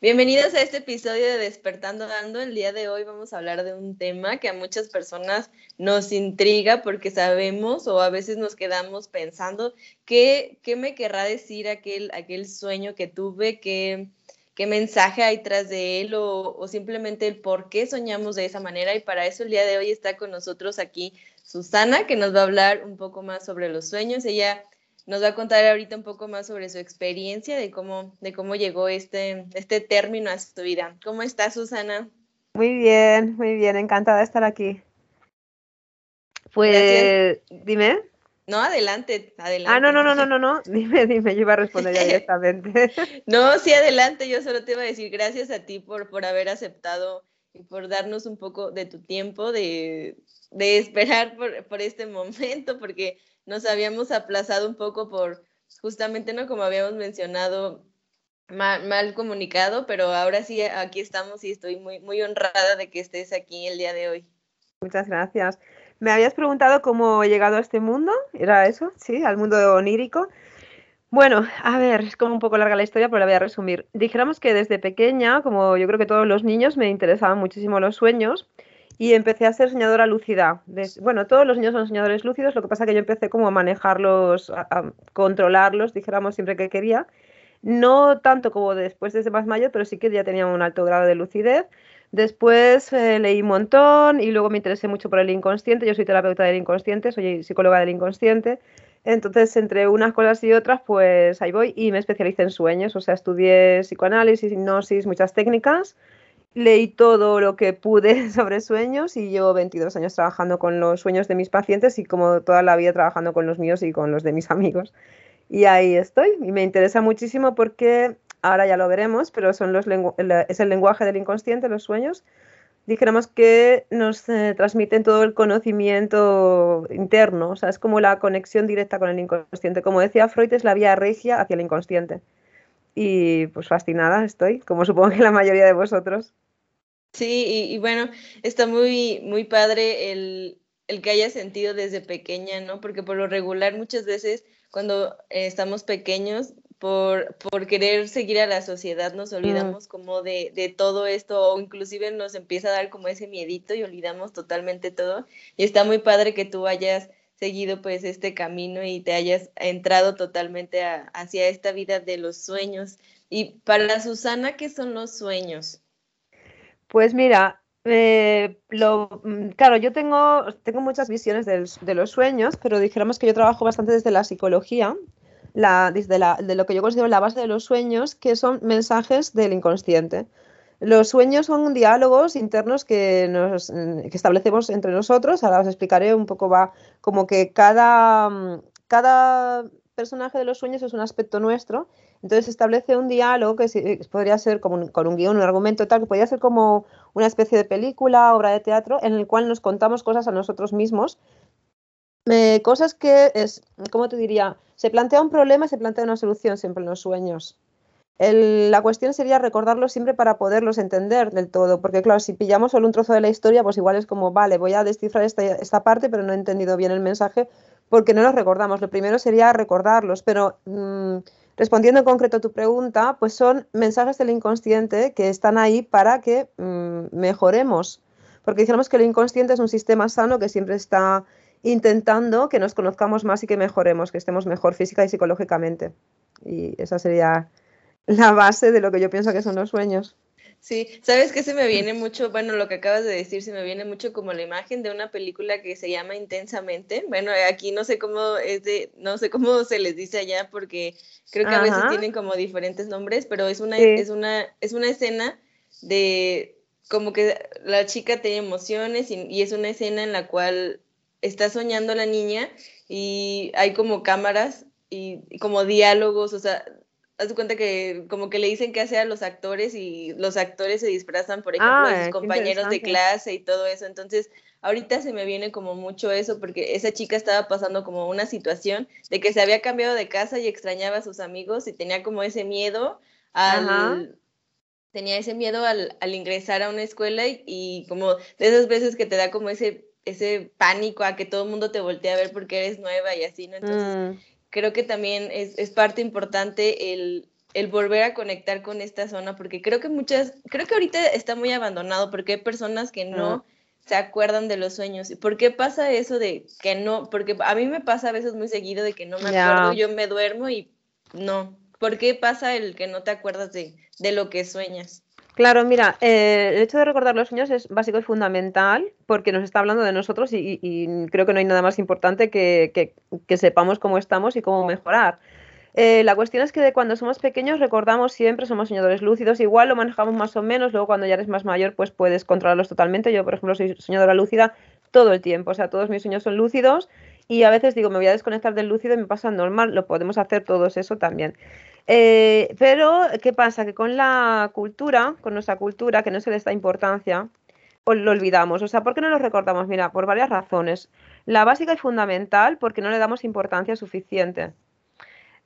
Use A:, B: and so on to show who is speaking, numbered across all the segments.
A: Bienvenidos a este episodio de Despertando Dando. El día de hoy vamos a hablar de un tema que a muchas personas nos intriga porque sabemos o a veces nos quedamos pensando qué, qué me querrá decir aquel, aquel sueño que tuve, qué, qué mensaje hay tras de él o, o simplemente el por qué soñamos de esa manera. Y para eso el día de hoy está con nosotros aquí Susana, que nos va a hablar un poco más sobre los sueños. Ella nos va a contar ahorita un poco más sobre su experiencia, de cómo, de cómo llegó este, este término a su vida. ¿Cómo estás, Susana?
B: Muy bien, muy bien, encantada de estar aquí. Pues, dime.
A: No, adelante, adelante.
B: Ah, no, no, no, no, no, no, dime, dime, yo iba a responder ya directamente.
A: no, sí, adelante, yo solo te iba a decir gracias a ti por, por haber aceptado y por darnos un poco de tu tiempo, de, de esperar por, por este momento, porque nos habíamos aplazado un poco por, justamente, ¿no? Como habíamos mencionado, mal, comunicado, pero ahora sí, aquí estamos y estoy muy, muy honrada de que estés aquí el día de hoy.
B: Muchas gracias. Me habías preguntado cómo he llegado a este mundo, ¿era eso? Sí, al mundo onírico. Bueno, a ver, es como un poco larga la historia, pero la voy a resumir. Dijéramos que desde pequeña, como yo creo que todos los niños, me interesaban muchísimo los sueños y empecé a ser soñadora lúcida. Bueno, todos los niños son soñadores lúcidos, lo que pasa que yo empecé como a manejarlos, a, controlarlos, dijéramos siempre que quería. No tanto como después desde más mayor, pero sí que ya tenía un alto grado de lucidez. Después eh, leí un montón y luego me interesé mucho por el inconsciente. Yo soy terapeuta del inconsciente, soy psicóloga del inconsciente. Entonces, entre unas cosas y otras, pues ahí voy y me especialicé en sueños. O sea, estudié psicoanálisis, hipnosis, muchas técnicas leí todo lo que pude sobre sueños y llevo 22 años trabajando con los sueños de mis pacientes y como toda la vida trabajando con los míos y con los de mis amigos. Y ahí estoy y me interesa muchísimo porque ahora ya lo veremos, pero es el lenguaje del inconsciente, los sueños. Dijéramos que nos eh, transmiten todo el conocimiento interno, o sea, es como la conexión directa con el inconsciente. Como decía Freud, es la vía regia hacia el inconsciente y pues fascinada estoy, como supongo que la mayoría de vosotros.
A: Sí, y, bueno, está muy, muy padre el, el, que haya sentido desde pequeña, ¿no? Porque por lo regular muchas veces cuando estamos pequeños, por, por, querer seguir a la sociedad, nos olvidamos como de, de, todo esto, o inclusive nos empieza a dar como ese miedito y olvidamos totalmente todo. Y está muy padre que tú hayas seguido pues este camino y te hayas entrado totalmente hacia esta vida de los sueños. Y para Susana, ¿qué son los sueños?
B: Pues mira, eh, lo, mm, claro, yo tengo, tengo muchas visiones de los sueños, pero dijéramos que yo trabajo bastante desde la psicología, la, desde la, de lo que yo considero la base de los sueños, que son mensajes del inconsciente. Los sueños son diálogos internos que, nos, que establecemos entre nosotros. Ahora os explicaré un poco, va como que cada, cada personaje de los sueños es un aspecto nuestro. Entonces se establece un diálogo que podría ser como con un guion, un argumento tal, que podría ser como una especie de película, obra de teatro, en el cual nos contamos cosas a nosotros mismos. Eh, cosas que es, ¿cómo te diría? Se plantea un problema y se plantea una solución siempre en los sueños la cuestión sería recordarlos siempre para poderlos entender del todo, porque claro, si pillamos solo un trozo de la historia, pues igual es como, vale, voy a descifrar esta, esta parte, pero no he entendido bien el mensaje porque no los recordamos. Lo primero sería recordarlos, pero mm, respondiendo en concreto a tu pregunta, pues son mensajes del inconsciente que están ahí para que mm, mejoremos, porque dijéramos que el inconsciente es un sistema sano que siempre está intentando que nos conozcamos más y que mejoremos, que estemos mejor física y psicológicamente. Y esa sería la base de lo que yo pienso que son los sueños.
A: Sí, sabes que se me viene mucho, bueno, lo que acabas de decir, se me viene mucho como la imagen de una película que se llama Intensamente. Bueno, aquí no sé cómo es de, no sé cómo se les dice allá porque creo que a veces tienen como diferentes nombres, pero es una, es una, es una escena de como que la chica tiene emociones y, y es una escena en la cual está soñando la niña y hay como cámaras y, y como diálogos, o sea, haz cuenta que como que le dicen qué hacer a los actores y los actores se disfrazan, por ejemplo, a sus compañeros de clase y todo eso. Entonces, ahorita se me viene como mucho eso porque esa chica estaba pasando como una situación de que se había cambiado de casa y extrañaba a sus amigos y tenía como ese miedo al... Tenía ese miedo al, ingresar a una escuela y, como de esas veces que te da como ese, ese pánico a que todo el mundo te voltee a ver porque eres nueva y así, ¿no? Entonces, mm. Creo que también es, es parte importante el, el volver a conectar con esta zona, porque creo que muchas, creo que ahorita está muy abandonado, porque hay personas que no se acuerdan de los sueños. ¿Y por qué pasa eso de que no? Porque a mí me pasa a veces muy seguido de que no me acuerdo, yo me duermo y no. ¿Por qué pasa el que no te acuerdas de, de lo que sueñas?
B: Claro, mira, eh, el hecho de recordar los sueños es básico y fundamental porque nos está hablando de nosotros y, creo que no hay nada más importante que, sepamos cómo estamos y cómo mejorar. Eh, la cuestión es que de cuando somos pequeños recordamos siempre, somos soñadores lúcidos, igual lo manejamos más o menos, luego cuando ya eres más mayor pues puedes controlarlos totalmente. Yo, por ejemplo, soy soñadora lúcida todo el tiempo, o sea, todos mis sueños son lúcidos y a veces digo, me voy a desconectar del lúcido y me pasa normal, lo podemos hacer todos eso también. Eh, pero, ¿qué pasa? Que con la cultura, con nuestra cultura, que no se les da importancia, pues lo olvidamos. O sea, ¿por qué no lo recordamos? Mira, por varias razones. La básica y fundamental, porque no le damos importancia suficiente.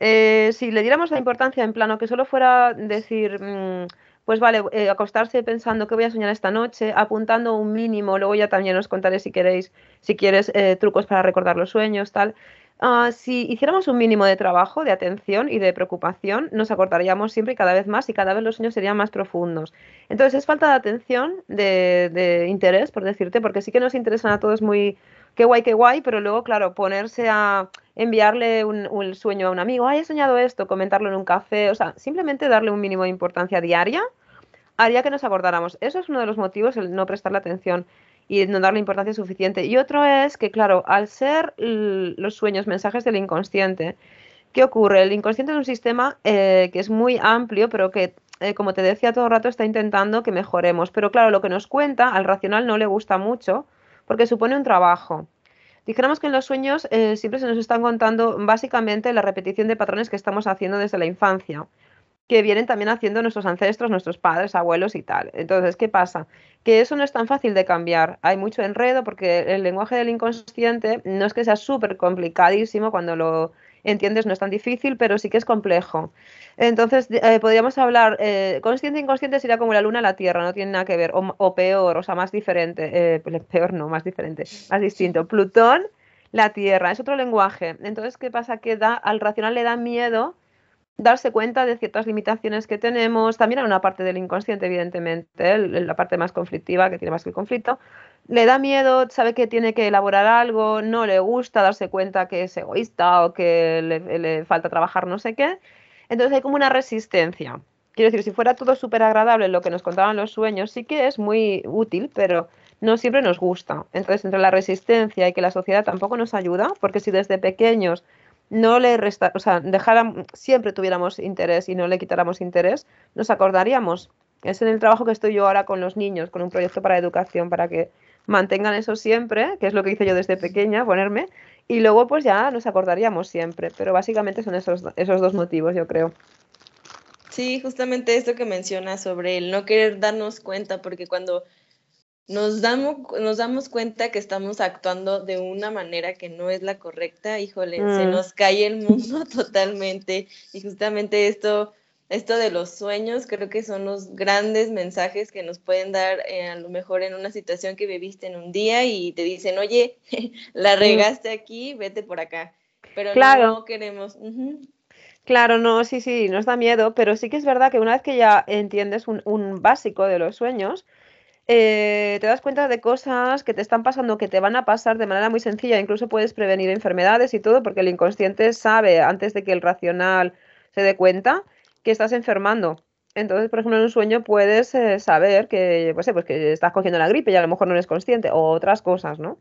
B: Eh, si le diéramos la importancia en plano que solo fuera decir, mm, pues vale, eh, acostarse pensando que voy a soñar esta noche, apuntando un mínimo, luego ya también os contaré si queréis, si quieres eh, trucos para recordar los sueños, tal. Ah, si hiciéramos un mínimo de trabajo, de atención y de preocupación, nos acordaríamos siempre y cada vez más y cada vez los sueños serían más profundos. Entonces es falta de atención, de, de interés, por decirte, porque sí que nos interesan a todos muy, qué guay, qué guay, pero luego, claro, ponerse a enviarle un, sueño a un amigo, ay, he soñado esto, comentarlo en un café, o sea, simplemente darle un mínimo de importancia diaria haría que nos acordáramos. Eso es uno de los motivos, el no prestarle atención y no darle importancia suficiente. Y otro es que, claro, al ser los sueños mensajes del inconsciente, ¿qué ocurre? El inconsciente es un sistema eh, que es muy amplio, pero que, eh, como te decía todo el rato, está intentando que mejoremos. Pero claro, lo que nos cuenta al racional no le gusta mucho porque supone un trabajo. Dijéramos que en los sueños eh, siempre se nos están contando básicamente la repetición de patrones que estamos haciendo desde la infancia, que vienen también haciendo nuestros ancestros, nuestros padres, abuelos y tal. Entonces, ¿qué pasa? Que eso no es tan fácil de cambiar. Hay mucho enredo porque el lenguaje del inconsciente no es que sea súper complicadísimo cuando lo entiendes no es tan difícil, pero sí que es complejo. Entonces, eh, podríamos hablar, eh, consciente e inconsciente sería como la luna la Tierra, no tiene nada que ver, o, peor, o sea, más diferente, eh, peor no, más diferente, más distinto. Plutón, la Tierra, es otro lenguaje. Entonces, ¿qué pasa? Que da, al racional le da miedo darse cuenta de ciertas limitaciones que tenemos, también hay una parte del inconsciente, evidentemente, la parte más conflictiva, que tiene más que el conflicto, le da miedo, sabe que tiene que elaborar algo, no le gusta darse cuenta que es egoísta o que le, falta trabajar no sé qué, entonces hay como una resistencia. Quiero decir, si fuera todo súper agradable lo que nos contaban los sueños, sí que es muy útil, pero no siempre nos gusta. Entonces, entre la resistencia y que la sociedad tampoco nos ayuda, porque si desde pequeños no le resta, o sea, dejara, siempre tuviéramos interés y no le quitáramos interés, nos acordaríamos. Es en el trabajo que estoy yo ahora con los niños, con un proyecto para educación, para que mantengan eso siempre, que es lo que hice yo desde pequeña, ponerme, y luego pues ya nos acordaríamos siempre, pero básicamente son esos, esos dos motivos, yo creo.
A: Sí, justamente esto que mencionas sobre el no querer darnos cuenta, porque cuando nos damos, nos damos cuenta que estamos actuando de una manera que no es la correcta, híjole, se mm. nos cae el mundo totalmente. Y justamente esto, esto de los sueños, creo que son los grandes mensajes que nos pueden dar eh, a lo mejor en una situación que viviste en un día y te dicen, oye, la regaste aquí, vete por acá. Pero no queremos.
B: Claro, no, sí, sí, nos da miedo, pero sí que es verdad que una vez que ya entiendes un, un básico de los sueños, eh, te das cuenta de cosas que te están pasando, que te van a pasar de manera muy sencilla, incluso puedes prevenir enfermedades y todo, porque el inconsciente sabe, antes de que el racional se dé cuenta, que estás enfermando. Entonces, por ejemplo, en un sueño puedes eh, saber que, pues, pues, que estás cogiendo la gripe y a lo mejor no eres consciente, o otras cosas, ¿no?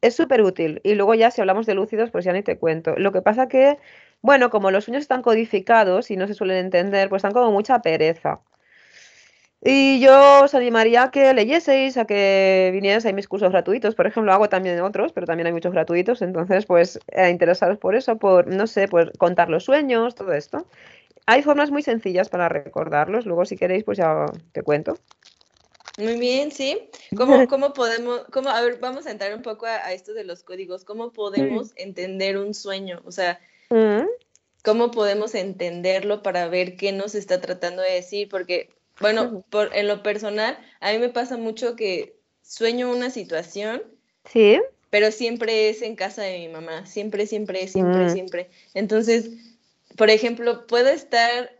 B: Es súper útil. Y luego ya si hablamos de lúcidos, pues ya ni te cuento. Lo que pasa que, bueno, como los sueños están codificados y no se suelen entender, pues están como mucha pereza. Y yo os animaría a que leyeseis, a que vinierais a mis cursos gratuitos, por ejemplo, hago también otros, pero también hay muchos gratuitos, entonces pues a interesaros por eso, por, no sé, por contar los sueños, todo esto. hay formas muy sencillas para recordarlos. Luego, si queréis, pues ya te cuento.
A: Muy bien, sí. ¿Cómo, cómo podemos, cómo, a ver, vamos a entrar un poco a, esto de los códigos. ¿Cómo podemos entender un sueño? O sea, mm. ¿cómo podemos entenderlo para ver qué nos está tratando de decir? Porque, bueno, por, en lo personal, a mí me pasa mucho que sueño una situación.
B: Sí.
A: Pero siempre es en casa de mi mamá. Siempre, siempre, siempre, mm. siempre. Entonces, por ejemplo, puedo estar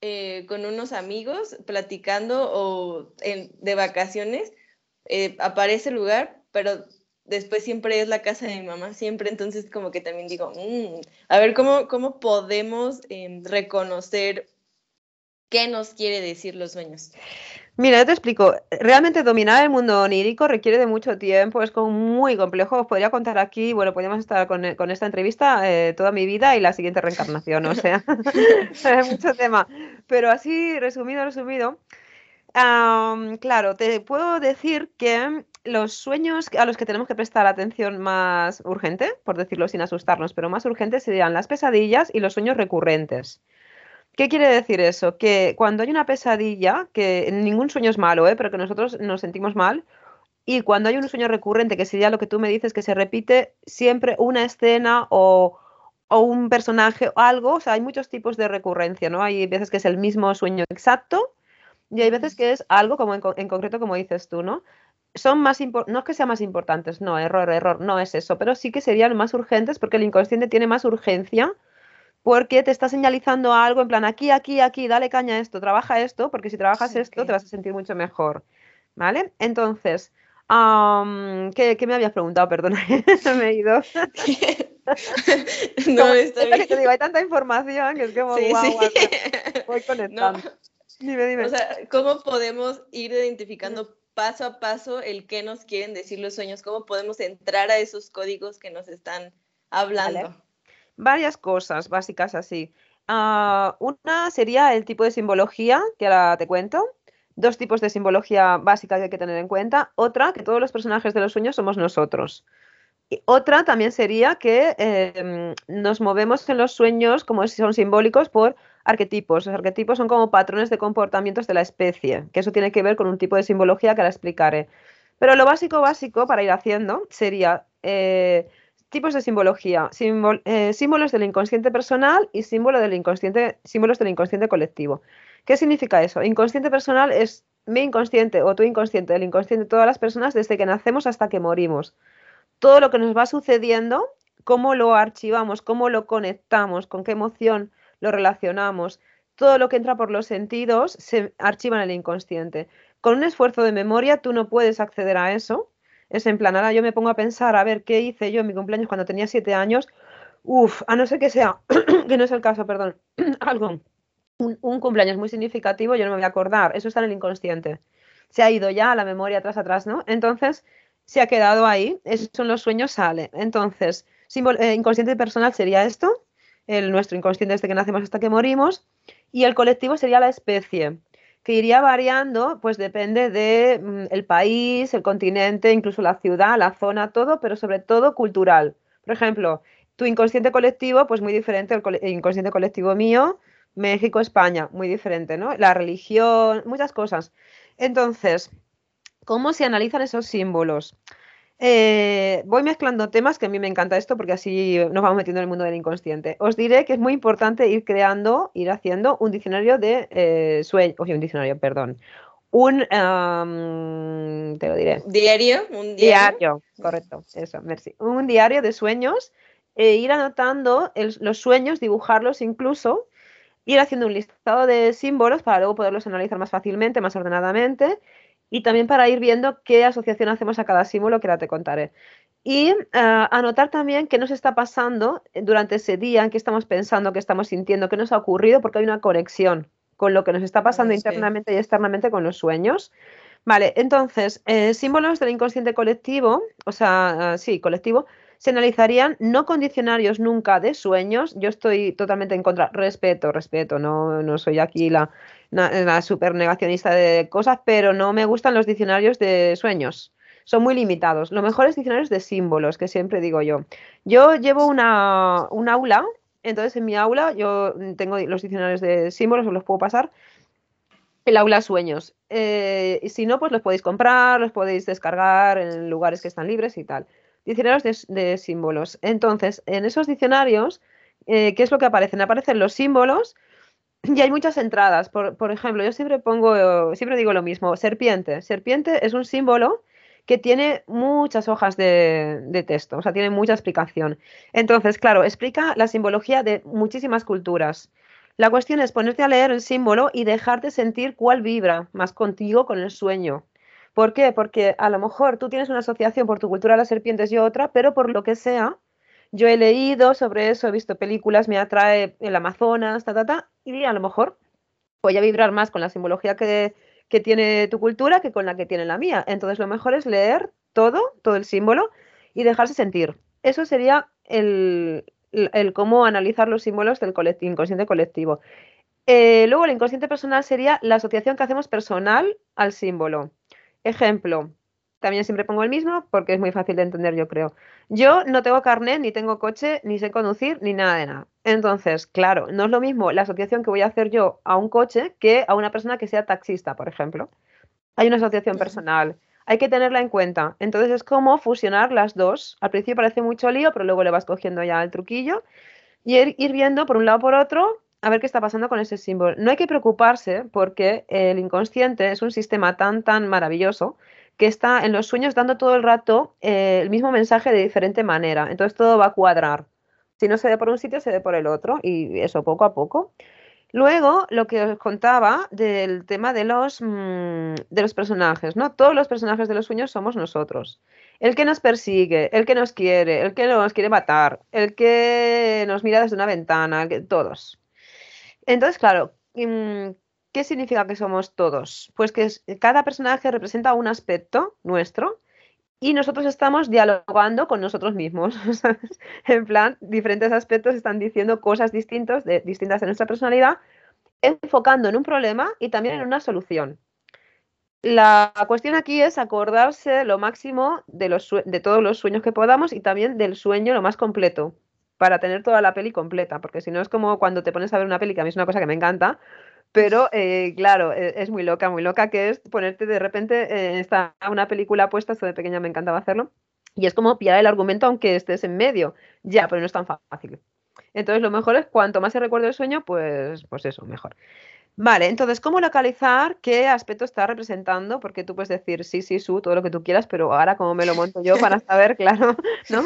A: eh, con unos amigos platicando o de vacaciones, eh, aparece el lugar, pero después siempre es la casa de mi mamá, siempre, entonces como que también digo, mm, a ver cómo, cómo podemos em, reconocer qué nos quiere decir los sueños.
B: Mira, yo te explico. Realmente dominar el mundo onírico requiere de mucho tiempo, es como muy complejo. Os podría contar aquí, bueno, podríamos estar con, esta entrevista eh, toda mi vida y la siguiente reencarnación, o sea, mucho tema. Pero así, resumido, resumido, claro, te puedo decir que los sueños a los que tenemos que prestar atención más urgente, por decirlo sin asustarnos, pero más urgente serían las pesadillas y los sueños recurrentes. ¿Qué quiere decir eso? Que cuando hay una pesadilla, que ningún sueño es malo, ¿eh? pero que nosotros nos sentimos mal, y cuando hay un sueño recurrente, que sería lo que tú me dices, que se repite siempre una escena o, un personaje o algo, o sea, hay muchos tipos de recurrencia, ¿no? Hay veces que es el mismo sueño exacto y hay veces que es algo como en, concreto como dices tú, ¿no? Son más no es que sean más importantes, no, error, error, no es eso, pero sí que serían más urgentes porque el inconsciente tiene más urgencia porque te está señalizando algo en plan aquí, aquí, aquí, dale caña a esto, trabaja esto, porque si trabajas esto te vas a sentir mucho mejor. ¿Vale? Entonces, ¿qué, me habías preguntado? Perdona, me he ido. no, está bien. te digo, hay tanta información que es como, sí, voy conectando.
A: Dime, dime. O sea, ¿cómo podemos ir identificando paso a paso el qué nos quieren decir los sueños? ¿Cómo podemos entrar a esos códigos que nos están hablando?
B: Varias cosas básicas así. Ah, una sería el tipo de simbología, que ahora te cuento. Dos tipos de simbología básica que hay que tener en cuenta. Otra, que todos los personajes de los sueños somos nosotros. Y otra también sería que em, nos movemos en los sueños, como si son simbólicos, por arquetipos. Los arquetipos son como patrones de comportamientos de la especie, que eso tiene que ver con un tipo de simbología que ahora explicaré. Pero lo básico, básico para ir haciendo sería eh, tipos de simbología, eh, símbolos del inconsciente personal y símbolo del inconsciente, símbolos del inconsciente colectivo. ¿Qué significa eso? Inconsciente personal es mi inconsciente o tu inconsciente, el inconsciente de todas las personas desde que nacemos hasta que morimos. Todo lo que nos va sucediendo, cómo lo archivamos, cómo lo conectamos, con qué emoción lo relacionamos, todo lo que entra por los sentidos se archiva en el inconsciente. Con un esfuerzo de memoria tú no puedes acceder a eso, es en plan, ahora yo me pongo a pensar, a ver, ¿qué hice yo en mi cumpleaños cuando tenía siete años? Uf, a no ser que sea, que no es el caso, perdón, algo, un, cumpleaños muy significativo, yo no me voy a acordar, eso está en el inconsciente. Se ha ido ya a la memoria atrás atrás, ¿no? Entonces, se ha quedado ahí, esos son los sueños, sale. Entonces, eh, inconsciente personal sería esto, el nuestro inconsciente desde que nacemos hasta que morimos, y el colectivo sería la especie que iría variando, pues depende del mm, el país, el continente, incluso la ciudad, la zona, todo, pero sobre todo cultural. Por ejemplo, tu inconsciente colectivo, pues muy diferente al inconsciente colectivo mío, México, España, muy diferente, ¿no? La religión, muchas cosas. Entonces, ¿cómo se analizan esos símbolos? Eh, voy mezclando temas que a mí me encanta esto porque así nos vamos metiendo en el mundo del inconsciente. Os diré que es muy importante ir creando, ir haciendo un diccionario de eh, sueños, oye, un diccionario, perdón. Un, te lo diré.
A: ¿Diario?
B: ¿Un diario? correcto, eso, merci. Un diario de sueños, e ir anotando los sueños, dibujarlos incluso, ir haciendo un listado de símbolos para luego poderlos analizar más fácilmente, más ordenadamente y también para ir viendo qué asociación hacemos a cada símbolo, que ahora te contaré. Y eh, anotar también qué nos está pasando durante ese día, en qué estamos pensando, qué estamos sintiendo, qué nos ha ocurrido, porque hay una conexión con lo que nos está pasando internamente y externamente con los sueños. Vale, entonces, eh, símbolos del inconsciente colectivo, o sea, eh, sí, colectivo, se analizarían no con diccionarios nunca de sueños. Yo estoy totalmente en contra, respeto, respeto, no, no soy aquí la, la super negacionista de cosas, pero no me gustan los diccionarios de sueños. Son muy limitados. Lo mejor es diccionarios de símbolos, que siempre digo yo. Yo llevo una, un aula Entonces, en mi aula, yo tengo los diccionarios de símbolos, os los puedo pasar. El aula sueños. Eh, y si no, pues los podéis comprar, los podéis descargar en lugares que están libres y tal. Diccionarios de, símbolos. Entonces, en esos diccionarios, eh, ¿qué es lo que aparecen? Aparecen los símbolos y hay muchas entradas. Por, por, ejemplo, yo siempre pongo, siempre digo lo mismo, serpiente. Serpiente es un símbolo que tiene muchas hojas de, texto, o sea, tiene mucha explicación. Entonces, claro, explica la simbología de muchísimas culturas. La cuestión es ponerte a leer el símbolo y dejarte sentir cuál vibra más contigo con el sueño. ¿Por qué? Porque a lo mejor tú tienes una asociación por tu cultura a las serpientes y otra, pero por lo que sea, yo he leído sobre eso, he visto películas, me atrae el Amazonas, ta, ta, ta, y a lo mejor voy a vibrar más con la simbología que, que tiene tu cultura que con la que tiene la mía. Entonces lo mejor es leer todo, todo el símbolo y dejarse sentir. Eso sería el, cómo analizar los símbolos del inconsciente colectivo. Eh, luego el inconsciente personal sería la asociación que hacemos personal al símbolo. Ejemplo, también siempre pongo el mismo porque es muy fácil de entender, yo creo. Yo no tengo carnet, ni tengo coche, ni sé conducir, ni nada de nada. Entonces, claro, no es lo mismo la asociación que voy a hacer yo a un coche que a una persona que sea taxista, por ejemplo. Hay una asociación personal. Hay que tenerla en cuenta. Entonces es como fusionar las dos. Al principio parece mucho lío, pero luego le vas cogiendo ya el truquillo y ir viendo por un lado por otro a ver qué está pasando con ese símbolo. No hay que preocuparse porque el inconsciente es un sistema tan, tan maravilloso que está en los sueños dando todo el rato eh, el mismo mensaje de diferente manera. Entonces todo va a cuadrar. Si no se ve por un sitio, se ve por el otro y eso poco a poco. Luego, lo que os contaba del tema de los, mm, de los personajes, ¿no? Todos los personajes de los sueños somos nosotros. El que nos persigue, el que nos quiere, el que nos quiere matar, el que nos mira desde una ventana, todos. Entonces, claro, mm, ¿Qué significa que somos todos? Pues que cada personaje representa un aspecto nuestro y nosotros estamos dialogando con nosotros mismos. en plan, diferentes aspectos están diciendo cosas distintas de, distintas nuestra personalidad, enfocando en un problema y también en una solución. La cuestión aquí es acordarse lo máximo de todos los sueños que podamos y también del sueño lo más completo, para tener toda la peli completa, porque si no es como cuando te pones a ver una peli, que a mí es una cosa que me encanta, pero eh, claro, e, es muy loca, muy loca, que es ponerte de repente, eh, está una película puesta, esto de pequeña me encantaba hacerlo, y es como pillar el argumento aunque estés en medio, ya, pero no es tan fácil. Entonces lo mejor es cuanto más se recuerde el sueño, pues, pues eso, mejor. Vale, entonces, ¿cómo localizar qué aspecto está representando? Porque tú puedes decir sí, sí, su, todo lo que tú quieras, pero ahora cómo me lo monto yo para saber, claro, ¿no?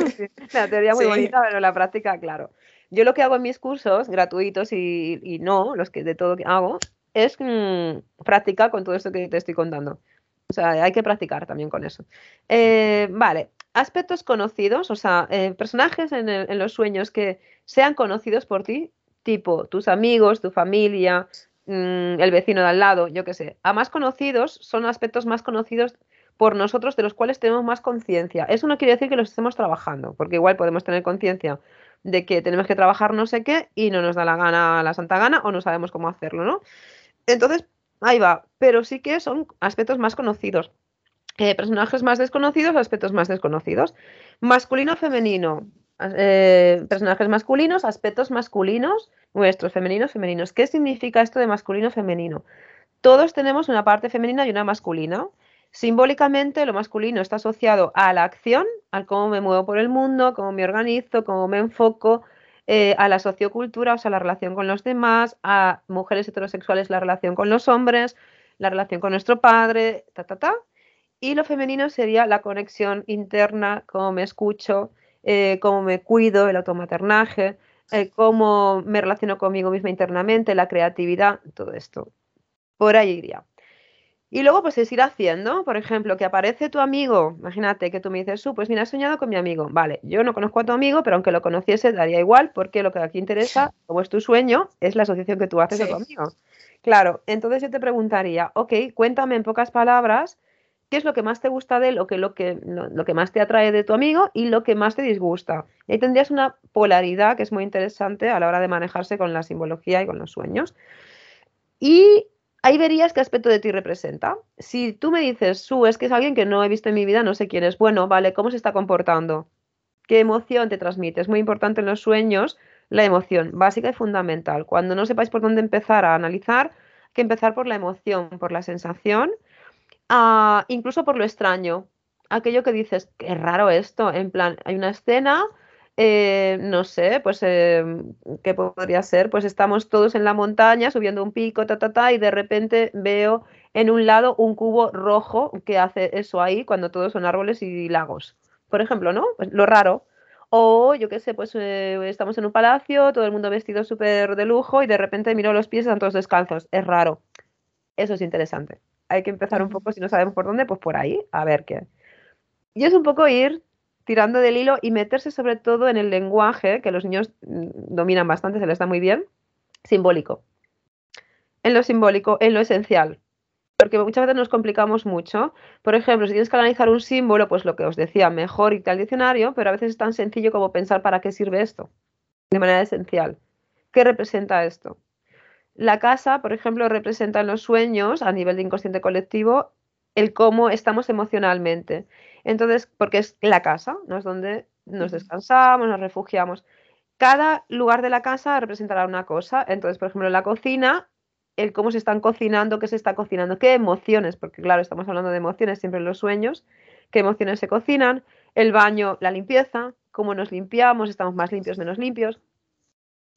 B: La teoría muy bonita, pero la práctica, claro. Yo lo que hago en mis cursos gratuitos y, no, los que de todo que hago, es mm, practicar con todo esto que te estoy contando. O sea, hay que practicar también con eso. Eh, vale, aspectos conocidos, o sea, eh, personajes en, los sueños que sean conocidos por ti, tipo tus amigos, tu familia, mm, el vecino de al lado, yo qué sé. A más conocidos son aspectos más conocidos por nosotros de los cuales tenemos más conciencia. Eso no quiere decir que los estemos trabajando, porque igual podemos tener conciencia de que tenemos que trabajar no sé qué y no nos da la gana, la santa gana, o no sabemos cómo hacerlo, ¿no? Entonces, ahí va, pero sí que son aspectos más conocidos. Eh, personajes más desconocidos, aspectos más desconocidos. Masculino, femenino. Eh, personajes masculinos, aspectos masculinos, nuestros femeninos, femeninos. ¿Qué significa esto de masculino, femenino? Todos tenemos una parte femenina y una masculina. Simbólicamente, lo masculino está asociado a la acción, al cómo me muevo por el mundo, cómo me organizo, cómo me enfoco, eh, a la sociocultura, o sea, la relación con los demás, a mujeres heterosexuales, la relación con los hombres, la relación con nuestro padre, ta, ta, ta. Y lo femenino sería la conexión interna, cómo me escucho, eh, cómo me cuido, el automaternaje, eh, cómo me relaciono conmigo misma internamente, la creatividad, todo esto. Por ahí iría. Y luego, pues es ir haciendo, por ejemplo, que aparece tu amigo, imagínate que tú me dices, pues mira, he soñado con mi amigo. Vale, yo no conozco a tu amigo, pero aunque lo conociese, daría igual, porque lo que aquí interesa, como es tu sueño, es la asociación que tú haces de tu amigo. Claro, entonces yo te preguntaría, ok, cuéntame en pocas palabras qué es lo que más te gusta de él, o que, lo, que, lo, que más te atrae de tu amigo y lo que más te disgusta. Y ahí tendrías una polaridad que es muy interesante a la hora de manejarse con la simbología y con los sueños. Y ahí verías qué aspecto de ti representa. Si tú me dices, Su, es que es alguien que no he visto en mi vida, no sé quién es, bueno, vale, ¿cómo se está comportando? ¿Qué emoción te transmite? Es muy importante en los sueños La emoción, básica y fundamental. Cuando no sepáis por dónde empezar a analizar, hay que empezar por la emoción, por la sensación, ah, incluso por lo extraño. Aquello que dices, qué raro esto, en plan, hay una escena eh, no sé, pues, em, ¿qué podría ser? Pues estamos todos en la montaña subiendo un pico, ta, ta, ta, y de repente veo en un lado un cubo rojo que hace eso ahí cuando todos son árboles y lagos. Por ejemplo, ¿no? Pues lo raro. O yo qué sé, pues eh, estamos en un palacio, todo el mundo vestido súper de lujo y de repente miro los pies, están todos descalzos. Es raro. Eso es interesante. Hay que empezar un poco, si no sabemos por dónde, pues por ahí, a ver qué. Y es un poco ir tirando del hilo y meterse sobre todo en el lenguaje, que los niños mm, dominan bastante, se les da muy bien, simbólico. En lo simbólico, en lo esencial. Porque muchas veces nos complicamos mucho. Por ejemplo, si tienes que analizar un símbolo, pues lo que os decía, mejor irte al diccionario, pero a veces es tan sencillo como pensar para qué sirve esto, de manera esencial. ¿Qué representa esto? La casa, por ejemplo, representa en los sueños, a nivel de inconsciente colectivo, el cómo estamos emocionalmente. Entonces, porque es la casa, ¿no? Es donde nos descansamos, nos refugiamos. Cada lugar de la casa representará una cosa. Entonces, por ejemplo, la cocina, el cómo se están cocinando, qué se está cocinando, qué emociones, porque claro, estamos hablando de emociones siempre en los sueños, qué emociones se cocinan, el baño, la limpieza, cómo nos limpiamos, estamos más limpios, menos limpios.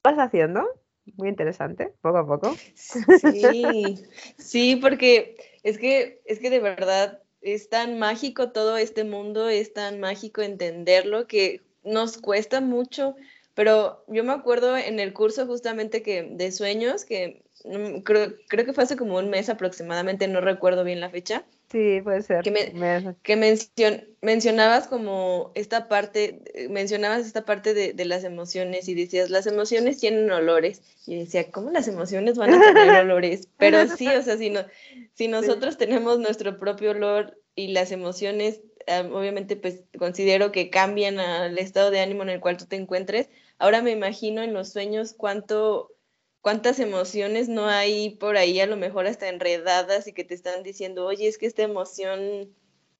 B: ¿Qué estás haciendo? Muy interesante, poco a poco.
A: Sí, sí, porque es que, es que de verdad es tan mágico todo este mundo, es tan mágico entenderlo que nos cuesta mucho, pero yo me acuerdo en el curso justamente que de sueños, que mm, creo, creo que fue hace como un mes aproximadamente, no recuerdo bien la fecha,
B: Sí, puede ser.
A: Que, mencionabas como esta parte, mencionabas esta parte de, las emociones y decías, las emociones tienen olores. Y decía, ¿cómo las emociones van a tener olores? Pero sí, o sea, si, no, si nosotros tenemos nuestro propio olor y las emociones, obviamente, pues considero que cambian al estado de ánimo en el cual tú te encuentres. Ahora me imagino en los sueños cuánto cuántas emociones no hay por ahí, a lo mejor hasta enredadas y que te están diciendo, oye, es que esta emoción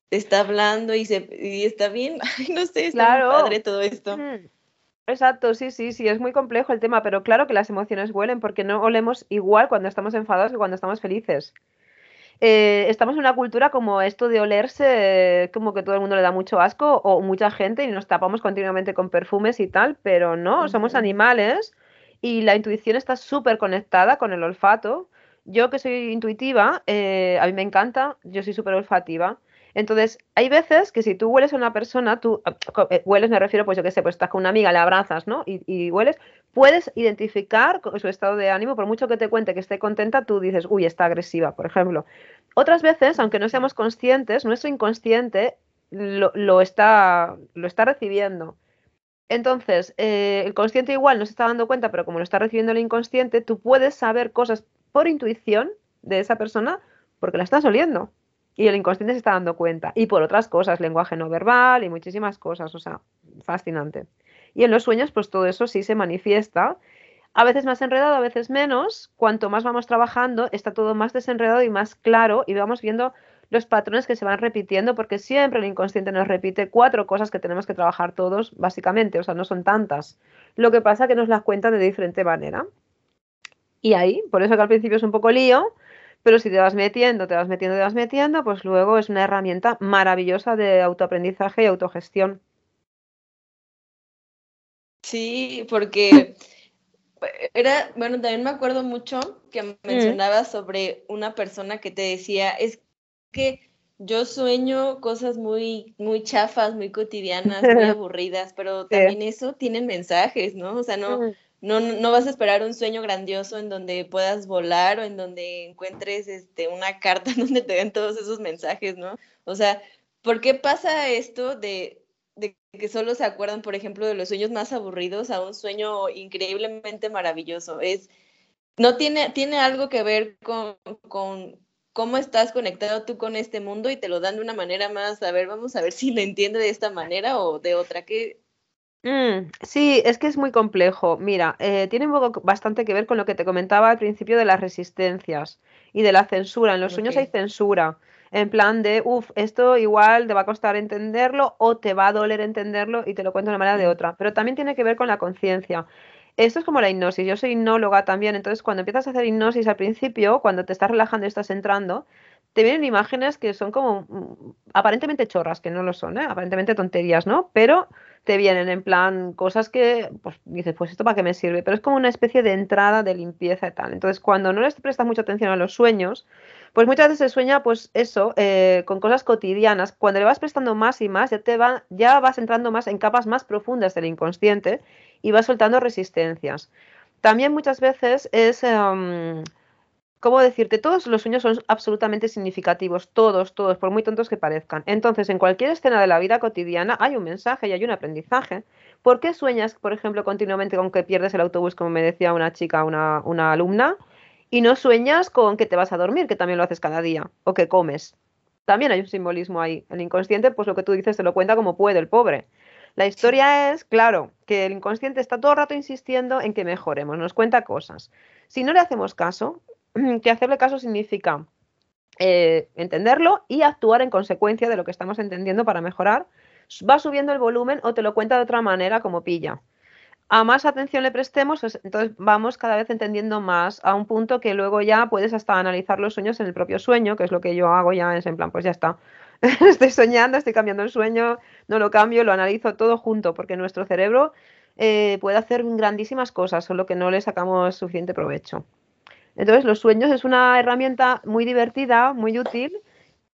A: te está hablando y, se, y está bien. Ay, no sé, está claro. padre todo esto.
B: Exacto, sí, sí, sí, es muy complejo el tema, pero claro que las emociones huelen porque no olemos igual cuando estamos enfadados que cuando estamos felices. Eh, estamos en una cultura como esto de olerse, como que todo el mundo le da mucho asco o mucha gente y nos tapamos continuamente con perfumes y tal, pero no, somos animales y la intuición está súper conectada con el olfato. Yo que soy intuitiva, eh, a mí me encanta, yo soy súper olfativa. Entonces, hay veces que si tú hueles a una persona, tú eh, hueles, me refiero, pues yo qué sé, pues estás con una amiga, la abrazas, ¿no? Y, y, hueles, puedes identificar su estado de ánimo, por mucho que te cuente que esté contenta, tú dices, uy, está agresiva, por ejemplo. Otras veces, aunque no seamos conscientes, nuestro inconsciente lo, lo está, lo está recibiendo. Entonces, eh, el consciente igual no se está dando cuenta, pero como lo está recibiendo el inconsciente, tú puedes saber cosas por intuición de esa persona porque la estás oliendo. Y el inconsciente se está dando cuenta. Y por otras cosas, lenguaje no verbal y muchísimas cosas. O sea, fascinante. Y en los sueños, pues todo eso sí se manifiesta. A veces más enredado, a veces menos. Cuanto más vamos trabajando, está todo más desenredado y más claro. Y vamos viendo los patrones que se van repitiendo, porque siempre el inconsciente nos repite cuatro cosas que tenemos que trabajar todos, básicamente, o sea, no son tantas. Lo que pasa es que nos las cuenta de diferente manera. Y ahí, por eso que al principio es un poco lío, pero si te vas metiendo, te vas metiendo, te vas metiendo, pues luego es una herramienta maravillosa de autoaprendizaje y autogestión.
A: Sí, porque era, bueno, también me acuerdo mucho que mm. mencionabas sobre una persona que te decía, es que yo sueño cosas muy, muy chafas, muy cotidianas, muy aburridas, pero también eso tienen mensajes, ¿no? O sea, no, no, no vas a esperar un sueño grandioso en donde puedas volar o en donde encuentres este, una carta donde te den todos esos mensajes, ¿no? O sea, ¿por qué pasa esto de, de que solo se acuerdan, por ejemplo, de los sueños más aburridos a un sueño increíblemente maravilloso? Es, no tiene, tiene algo que ver con, con cómo estás conectado tú con este mundo y te lo dan de una manera más, a ver, vamos a ver si lo entiende de esta manera o de otra. que
B: mm, sí, es que es muy complejo. Mira, eh, tiene bastante que ver con lo que te comentaba al principio de las resistencias y de la censura. En los sueños hay censura. En plan de, uff, esto igual te va a costar entenderlo o te va a doler entenderlo y te lo cuento de una manera de mm. otra. Pero también tiene que ver con la conciencia. Esto es como la hipnosis. Yo soy hipnóloga también, entonces cuando empiezas a hacer hipnosis al principio, cuando te estás relajando y estás entrando, te vienen imágenes que son como mm, aparentemente chorras, que no lo son, ¿eh? aparentemente tonterías, ¿no? Pero te vienen en plan cosas que, pues dices, pues esto para qué me sirve, pero es como una especie de entrada de limpieza y tal. Entonces, cuando no les prestas mucha atención a los sueños, pues muchas veces se sueña, pues eso, eh, con cosas cotidianas. Cuando le vas prestando más y más, ya, te va, ya vas entrando más en capas más profundas del inconsciente y vas soltando resistencias. También muchas veces es... Em, ¿cómo decirte? Todos los sueños son absolutamente significativos, todos, todos, por muy tontos que parezcan. Entonces, en cualquier escena de la vida cotidiana hay un mensaje y hay un aprendizaje. ¿Por qué sueñas, por ejemplo, continuamente con que pierdes el autobús, como me decía una chica, una, una alumna, y no sueñas con que te vas a dormir, que también lo haces cada día, o que comes? También hay un simbolismo ahí. El inconsciente, pues lo que tú dices, te lo cuenta como puede el pobre. La historia es, claro, que el inconsciente está todo el rato insistiendo en que mejoremos, nos cuenta cosas. Si no le hacemos caso, que hacerle caso significa eh, entenderlo y actuar en consecuencia de lo que estamos entendiendo para mejorar. Va subiendo el volumen o te lo cuenta de otra manera como pilla. A más atención le prestemos, entonces vamos cada vez entendiendo más a un punto que luego ya puedes hasta analizar los sueños en el propio sueño, que es lo que yo hago ya, es en plan, pues ya está. estoy soñando, estoy cambiando el sueño, no lo cambio, lo analizo todo junto, porque nuestro cerebro eh, puede hacer grandísimas cosas, solo que no le sacamos suficiente provecho. Entonces, los sueños es una herramienta muy divertida, muy útil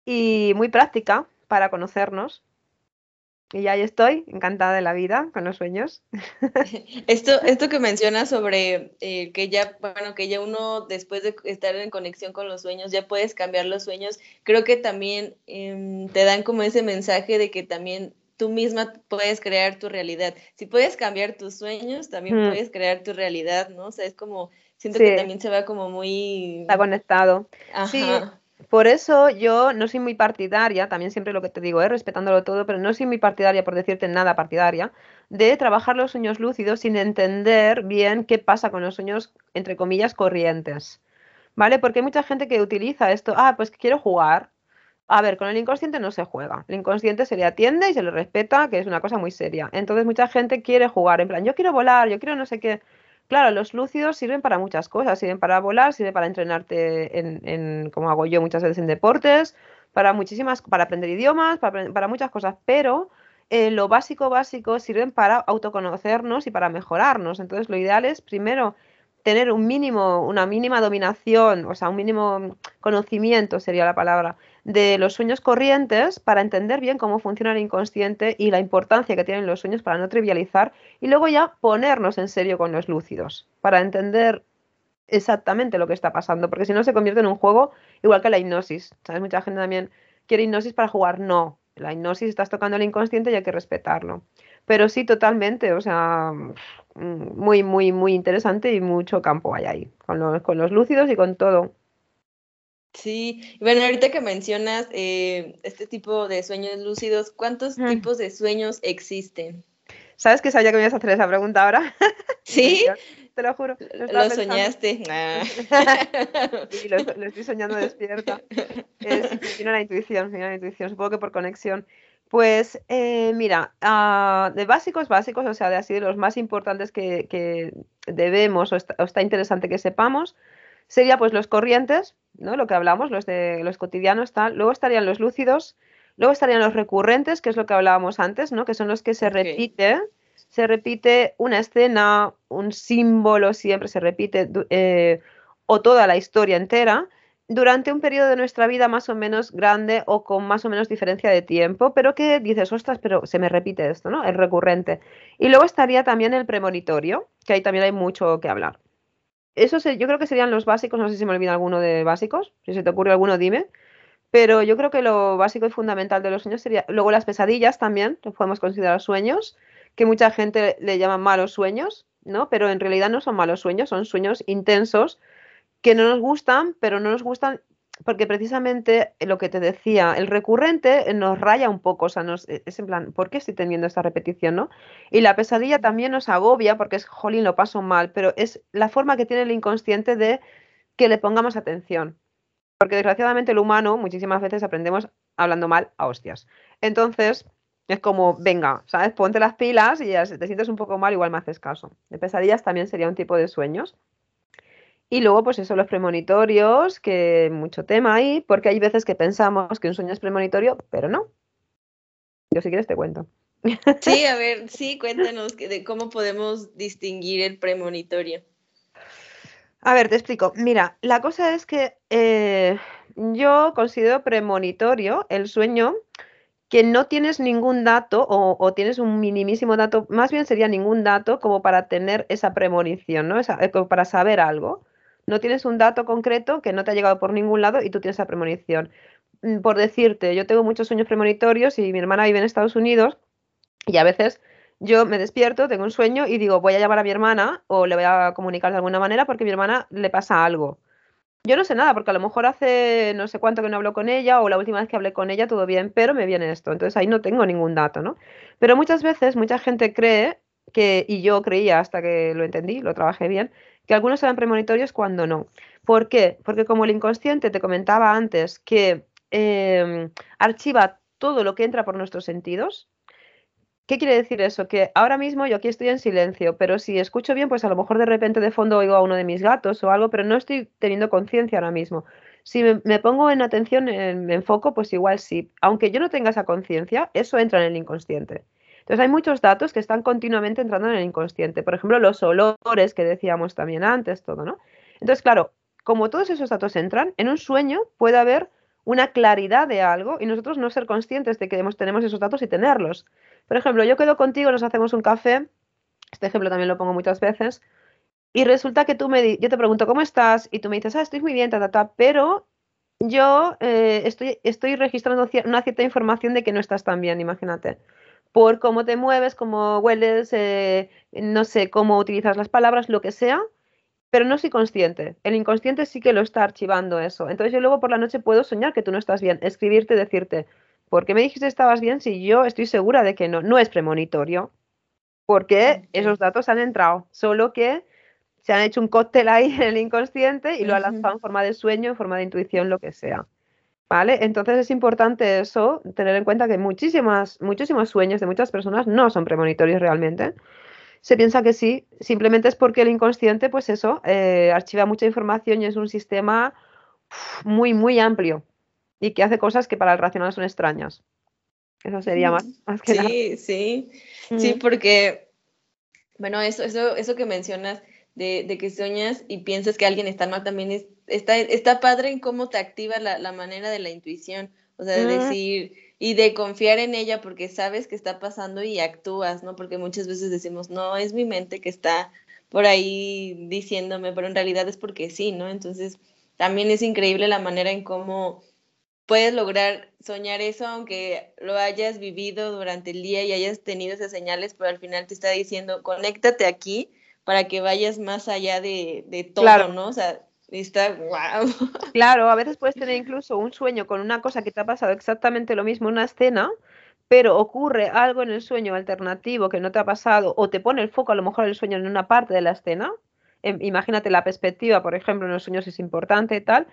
B: y muy práctica para conocernos. Y ahí estoy, encantada de la vida con los sueños.
A: Esto, esto que mencionas sobre eh, que ya, bueno, que ya uno después de estar en conexión con los sueños, ya puedes cambiar los sueños, creo que también em, te dan como ese mensaje de que también tú misma puedes crear tu realidad. Si puedes cambiar tus sueños, también mm. puedes crear tu realidad, ¿no? O sea, es como Siento que también se va como muy...
B: Está conectado. Sí, por eso yo no soy muy partidaria, también siempre lo que te digo, ¿eh? respetándolo todo, pero no soy muy partidaria, por decirte nada partidaria, de trabajar los sueños lúcidos sin entender bien qué pasa con los sueños, entre comillas, corrientes. ¿Vale? Porque hay mucha gente que utiliza esto, ah, pues quiero jugar. A ver, con el inconsciente no se juega. El inconsciente se le atiende y se le respeta, que es una cosa muy seria. Entonces mucha gente quiere jugar, en plan, yo quiero volar, yo quiero no sé qué. Claro, los lúcidos sirven para muchas cosas, sirven para volar, sirven para entrenarte en, como hago yo muchas veces en deportes, para muchísimas, para aprender idiomas, para, muchas cosas, pero eh, lo básico, básico, sirven para autoconocernos y para mejorarnos. Entonces, lo ideal es primero tener un mínimo, una mínima dominación, o sea, un mínimo conocimiento sería la palabra, de los sueños corrientes para entender bien cómo funciona el inconsciente y la importancia que tienen los sueños para no trivializar y luego ya ponernos en serio con los lúcidos para entender exactamente lo que está pasando, porque si no se convierte en un juego igual que la hipnosis. ¿Sabes? Mucha gente también quiere hipnosis para jugar, no. La hipnosis estás tocando el inconsciente y hay que respetarlo. Pero sí, totalmente, o sea, muy, muy, muy interesante y mucho campo hay ahí, con los, con los lúcidos y con todo.
A: Sí, bueno, ahorita que mencionas eh, este tipo de sueños lúcidos, ¿cuántos tipos de sueños existen?
B: ¿Sabes que sabía que me ibas a hacer esa pregunta ahora?
A: Sí.
B: Te lo juro.
A: Lo, soñaste.
B: sí, lo, estoy soñando despierta. Es, tiene la intuición, la intuición, supongo que por conexión. Pues eh, mira, ah, de básicos, básicos, o sea, de así de los más importantes que, que debemos o está, o está interesante que sepamos, sería pues los corrientes, ¿no? Lo que hablamos, los de los cotidianos, tal. Luego estarían los lúcidos, luego estarían los recurrentes, que es lo que hablábamos antes, ¿no? Que son los que se repite, se repite una escena, un símbolo, siempre se repite, eh, o toda la historia entera, durante un periodo de nuestra vida más o menos grande o con más o menos diferencia de tiempo, pero que dices, ostras, pero se me repite esto, ¿no? Es recurrente. Y luego estaría también el premonitorio, que ahí también hay mucho que hablar. Eso yo creo que serían los básicos, no sé si me olvida alguno de básicos, si se te ocurre alguno dime, pero yo creo que lo básico y fundamental de los sueños sería, luego las pesadillas también, los podemos considerar sueños, que mucha gente le llama malos sueños, ¿no? Pero en realidad no son malos sueños, son sueños intensos que no nos gustan, pero no nos gustan porque precisamente lo que te decía, el recurrente nos raya un poco, o sea, nos, e, es en plan, ¿por qué estoy teniendo esta repetición, no? Y la pesadilla también nos agobia porque es, jolín, lo paso mal, pero es la forma que tiene el inconsciente de que le pongamos atención. Porque desgraciadamente el humano muchísimas veces aprendemos hablando mal a hostias. Entonces, Es como, venga, ¿sabes? Ponte las pilas y ya si te sientes un poco mal, igual me haces caso. De pesadillas también sería un tipo de sueños. Y luego, pues eso, los premonitorios, que mucho tema ahí, porque hay veces que pensamos que un sueño es premonitorio, pero no. Yo si quieres te cuento.
A: Sí, a ver, sí, cuéntanos de cómo podemos distinguir el premonitorio.
B: A ver, te explico. Mira, la cosa es que eh, yo considero premonitorio el sueño que no tienes ningún dato o, tienes un minimísimo dato, más bien sería ningún dato como para tener esa premonición, ¿no? Esa, eh, para saber algo. No tienes un dato concreto que no te ha llegado por ningún lado y tú tienes esa premonición. Mm, por decirte, yo tengo muchos sueños premonitorios y mi hermana vive en Estados Unidos y a veces yo me despierto, tengo un sueño y digo, voy a llamar a mi hermana o le voy a comunicar de alguna manera porque mi hermana le pasa algo. Yo no sé nada, porque a lo mejor hace no sé cuánto que no hablo con ella o la última vez que hablé con ella todo bien, pero me viene esto. Entonces ahí no tengo ningún dato, ¿no? Pero muchas veces mucha gente cree que, y yo creía hasta que lo entendí, lo trabajé bien, que algunos eran premonitorios cuando no. ¿Por qué? Porque como el inconsciente te comentaba antes que em, archiva todo lo que entra por nuestros sentidos, ¿Qué quiere decir eso? Que ahora mismo yo aquí estoy en silencio, pero si escucho bien, pues a lo mejor de repente de fondo oigo a uno de mis gatos o algo, pero no estoy teniendo conciencia ahora mismo. Si me, pongo en atención, en, me enfoco, pues igual sí. Aunque yo no tenga esa conciencia, eso entra en el inconsciente. Entonces hay muchos datos que están continuamente entrando en el inconsciente. Por ejemplo, los olores que decíamos también antes, todo, ¿no? Entonces, claro, como todos esos datos entran, en un sueño puede haber una claridad de algo y nosotros no ser conscientes de que tenemos esos datos y tenerlos. Por ejemplo, yo quedo contigo, nos hacemos un café, este ejemplo también lo pongo muchas veces, y resulta que tú me, yo te pregunto, ¿cómo estás? Y tú me dices, ah, estoy muy bien, ta, ta, ta, pero yo eh, estoy, estoy registrando una cierta información de que no estás tan bien, imagínate. Por cómo te mueves, cómo hueles, eh, no sé, cómo utilizas las palabras, lo que sea, pero no soy consciente. El inconsciente sí que lo está archivando eso. Entonces yo luego por la noche puedo soñar que tú no estás bien, escribirte, decirte, ¿por qué me dijiste que estabas bien si yo estoy segura de que no? No es premonitorio, porque esos datos han entrado, solo que se han hecho un cóctel ahí en el inconsciente y lo han lanzado en forma de sueño, en forma de intuición, lo que sea. ¿Vale? Entonces es importante eso, tener en cuenta que muchísimas, muchísimos sueños de muchas personas no son premonitorios realmente. Se piensa que sí, simplemente es porque el inconsciente, pues eso, eh, archiva mucha información y es un sistema muy, muy amplio y que hace cosas que para el racional son extrañas. Eso sería más, más que
A: sí, Sí, sí, porque, bueno, eso, eso, eso que mencionas de, de, que sueñas y piensas que alguien está mal también es, está, está padre en cómo te activa la, la manera de la intuición, o sea, de decir y de confiar en ella porque sabes que está pasando y actúas, ¿no? Porque muchas veces decimos, no, es mi mente que está por ahí diciéndome, pero en realidad es porque sí, ¿no? Entonces, también es increíble la manera en cómo puedes lograr soñar eso aunque lo hayas vivido durante el día y hayas tenido esas señales, pero al final te está diciendo, conéctate aquí para que vayas más allá de, de todo, ¿no? O sea, está wow.
B: Claro, a veces puedes tener incluso un sueño con una cosa que te ha pasado exactamente lo mismo, una escena, pero ocurre algo en el sueño alternativo que no te ha pasado o te pone el foco a lo mejor el sueño en una parte de la escena. Em, imagínate la perspectiva, por ejemplo, en los sueños es importante y tal,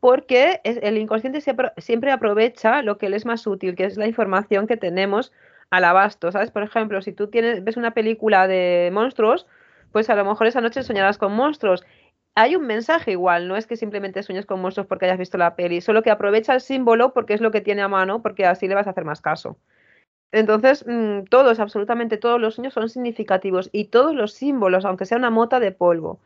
B: porque el inconsciente siempre, aprovecha lo que le es más útil, que es la información que tenemos al abasto, ¿sabes? Por ejemplo, si tú tienes, ves una película de monstruos, pues a lo mejor esa noche soñarás con monstruos. Hay un mensaje igual, no es que simplemente sueñes con monstruos porque hayas visto la peli, solo que aprovecha el símbolo porque es lo que tiene a mano, porque así le vas a hacer más caso. Entonces, mm, todos, absolutamente todos los sueños son significativos y todos los símbolos, aunque sea una mota de polvo,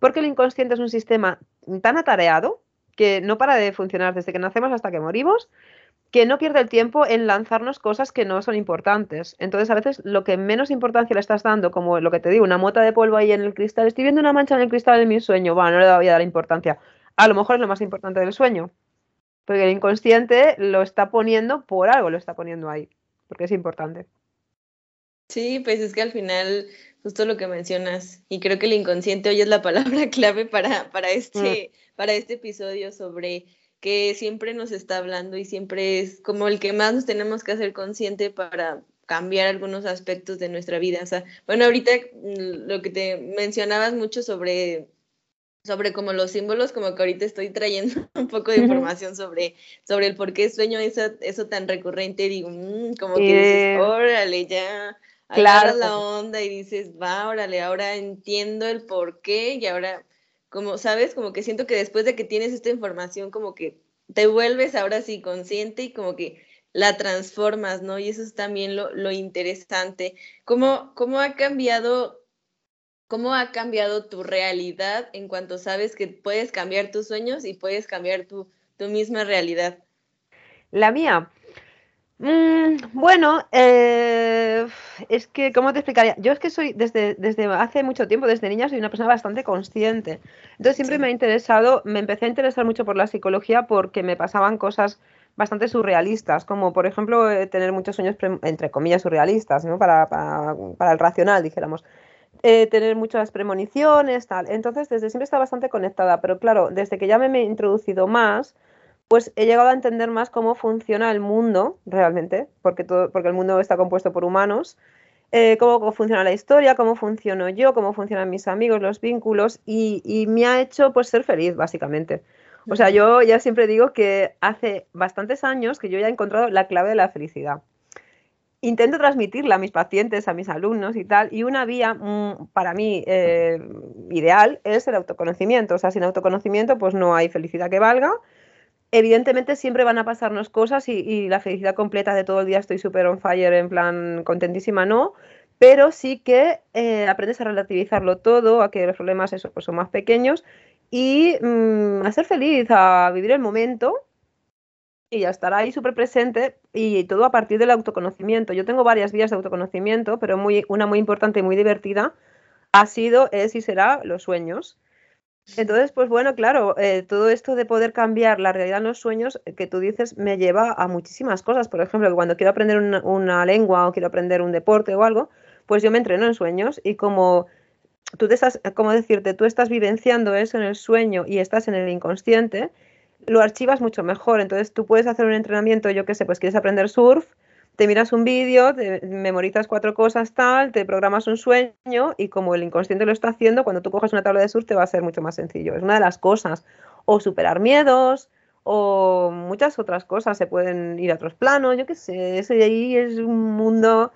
B: porque el inconsciente es un sistema tan atareado que no para de funcionar desde que nacemos hasta que morimos, que no pierde el tiempo en lanzarnos cosas que no son importantes. Entonces, a veces lo que menos importancia le estás dando, como lo que te digo, una mota de polvo ahí en el cristal, estoy viendo una mancha en el cristal en mi sueño, bueno, no le voy a dar importancia. A lo mejor es lo más importante del sueño, porque el inconsciente lo está poniendo por algo, lo está poniendo ahí, porque es importante.
A: Sí, pues es que al final, justo lo que mencionas, y creo que el inconsciente hoy es la palabra clave para, para este... Mm para este episodio sobre que siempre nos está hablando y siempre es como el que más nos tenemos que hacer consciente para cambiar algunos aspectos de nuestra vida. O sea, bueno, ahorita mm, lo que te mencionabas mucho sobre sobre como los símbolos, como que ahorita estoy trayendo un poco de información sobre, sobre el por qué sueño eso, eso tan recurrente digo, mm, como que dices, órale, ya claro. la onda y dices, va, órale, ahora entiendo el por qué y ahora, como, ¿sabes? Como que siento que después de que tienes esta información, como que te vuelves ahora sí consciente y como que la transformas, ¿no? Y eso es también lo, lo interesante. ¿Cómo, ¿Cómo ha cambiado ¿Cómo ha cambiado tu realidad en cuanto sabes que puedes cambiar tus sueños y puedes cambiar tu, misma realidad?
B: La mía. Mm, bueno, eh, es que, ¿cómo te explicaría? Yo es que soy, desde, desde hace mucho tiempo, desde niña, soy una persona bastante consciente. Entonces siempre me ha interesado, me empecé a interesar mucho por la psicología porque me pasaban cosas bastante surrealistas, como por ejemplo eh, tener muchos sueños, entre comillas, surrealistas, ¿no? Para, para, para el racional, dijéramos. Eh, tener muchas premoniciones, tal. Entonces, desde siempre está bastante conectada, pero claro, desde que ya me, he introducido más, pues he llegado a entender más cómo funciona el mundo realmente, porque, todo, porque el mundo está compuesto por humanos, eh, cómo, funciona la historia, cómo funciono yo, cómo funcionan mis amigos, los vínculos, y, y, me ha hecho pues ser feliz, básicamente. O sea, yo ya siempre digo que hace bastantes años que yo ya he encontrado la clave de la felicidad intento transmitirla a mis pacientes, a mis alumnos y tal, y una vía mm, para mí eh, ideal es el autoconocimiento. O sea, sin autoconocimiento pues no hay felicidad que valga. Evidentemente siempre van a pasarnos cosas y, la felicidad completa de todo el día estoy súper on fire, en plan contentísima, no, pero sí que eh, aprendes a relativizarlo todo, a que los problemas eso, pues, son más pequeños y mm, a ser feliz, a vivir el momento y ya estará ahí súper presente y todo a partir del autoconocimiento. Yo tengo varias vías de autoconocimiento, pero muy, una muy importante y muy divertida ha sido, es y será los sueños. Entonces, pues bueno, claro, eh, todo esto de poder cambiar la realidad en los sueños eh, que tú dices me lleva a muchísimas cosas. Por ejemplo, cuando quiero aprender una, lengua o quiero aprender un deporte o algo, pues yo me entreno en sueños y como tú te estás, como decirte, tú estás vivenciando eso en el sueño y estás en el inconsciente, lo archivas mucho mejor. Entonces tú puedes hacer un entrenamiento, yo qué sé, pues quieres aprender surf, te miras un vídeo, te memorizas cuatro cosas tal, te programas un sueño y como el inconsciente lo está haciendo, cuando tú coges una tabla de surf te va a ser mucho más sencillo. Es una de las cosas. O superar miedos, o muchas otras cosas, se pueden ir a otros planos, yo qué sé, ese de ahí es un mundo.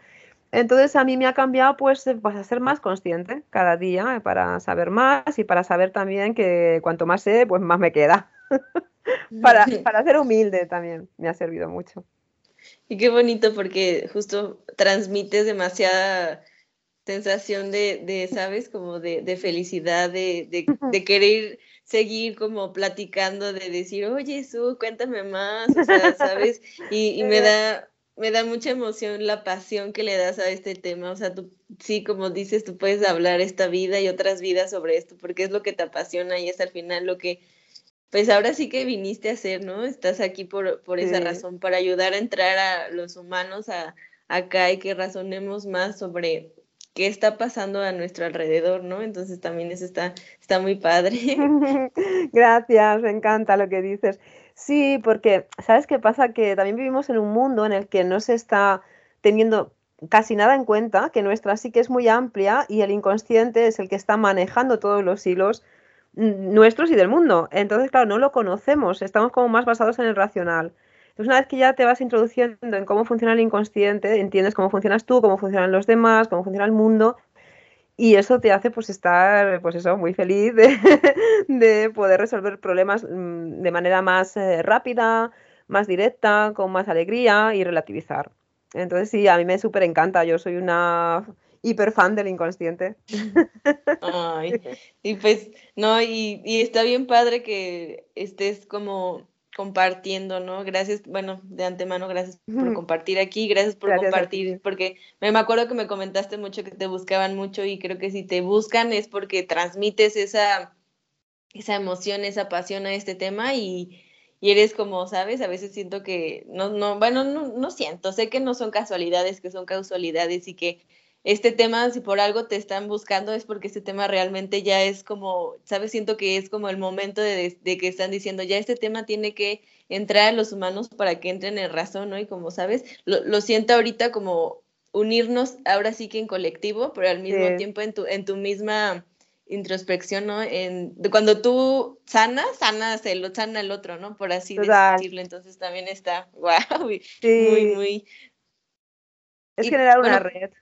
B: Entonces a mí me ha cambiado pues, pues a ser más consciente cada día para saber más y para saber también que cuanto más sé, pues más me queda. para, para ser humilde también me ha servido mucho.
A: Y qué bonito porque justo transmites demasiada sensación de, de ¿sabes? Como de, de felicidad, de, de, querer seguir como platicando, de decir, oye, Su, cuéntame más, o sea, ¿sabes? Y, y, me da me da mucha emoción la pasión que le das a este tema, o sea, tú sí, como dices, tú puedes hablar esta vida y otras vidas sobre esto, porque es lo que te apasiona y es al final lo que pues ahora sí que viniste a hacer, ¿no? Estás aquí por, por esa razón, para ayudar a entrar a los humanos a, acá y que razonemos más sobre qué está pasando a nuestro alrededor, ¿no? Entonces también eso está, está muy padre.
B: Gracias, me encanta lo que dices. Sí, porque, ¿sabes qué pasa? Que también vivimos en un mundo en el que no se está teniendo casi nada en cuenta, que nuestra psique es muy amplia y el inconsciente es el que está manejando todos los hilos nuestros y del mundo. Entonces, claro, no lo conocemos, estamos como más basados en el racional. Entonces, una vez que ya te vas introduciendo en cómo funciona el inconsciente, entiendes cómo funcionas tú, cómo funcionan los demás, cómo funciona el mundo, y eso te hace pues estar, pues eso, muy feliz de, poder resolver problemas mm, de manera más eh, rápida, más directa, con más alegría y relativizar. Entonces sí, a mí me súper encanta, yo soy una hiper fan del inconsciente.
A: Ay, y pues, no, y, y, está bien padre que estés como compartiendo, ¿no? Gracias, bueno, de antemano, gracias por compartir aquí, gracias por compartir, porque me, me acuerdo que me comentaste mucho que te buscaban mucho y creo que si te buscan es porque transmites esa, esa emoción, esa pasión a este tema y, y eres como, ¿sabes? A veces siento que, no, no, bueno, no, no siento, sé que no son casualidades, que son causalidades y que este tema, si por algo te están buscando, es porque este tema realmente ya es como, ¿sabes? Siento que es como el momento de, que están diciendo, ya este tema tiene que entrar a los humanos para que entren en razón, ¿no? Y como sabes, lo, siento ahorita como unirnos ahora sí que en colectivo, pero al mismo tiempo en tu, en tu misma introspección, ¿no? En, cuando tú sanas, sanas el, sana el otro, ¿no? Por así decirlo. Entonces también está, wow, muy, muy.
B: Es generar una red.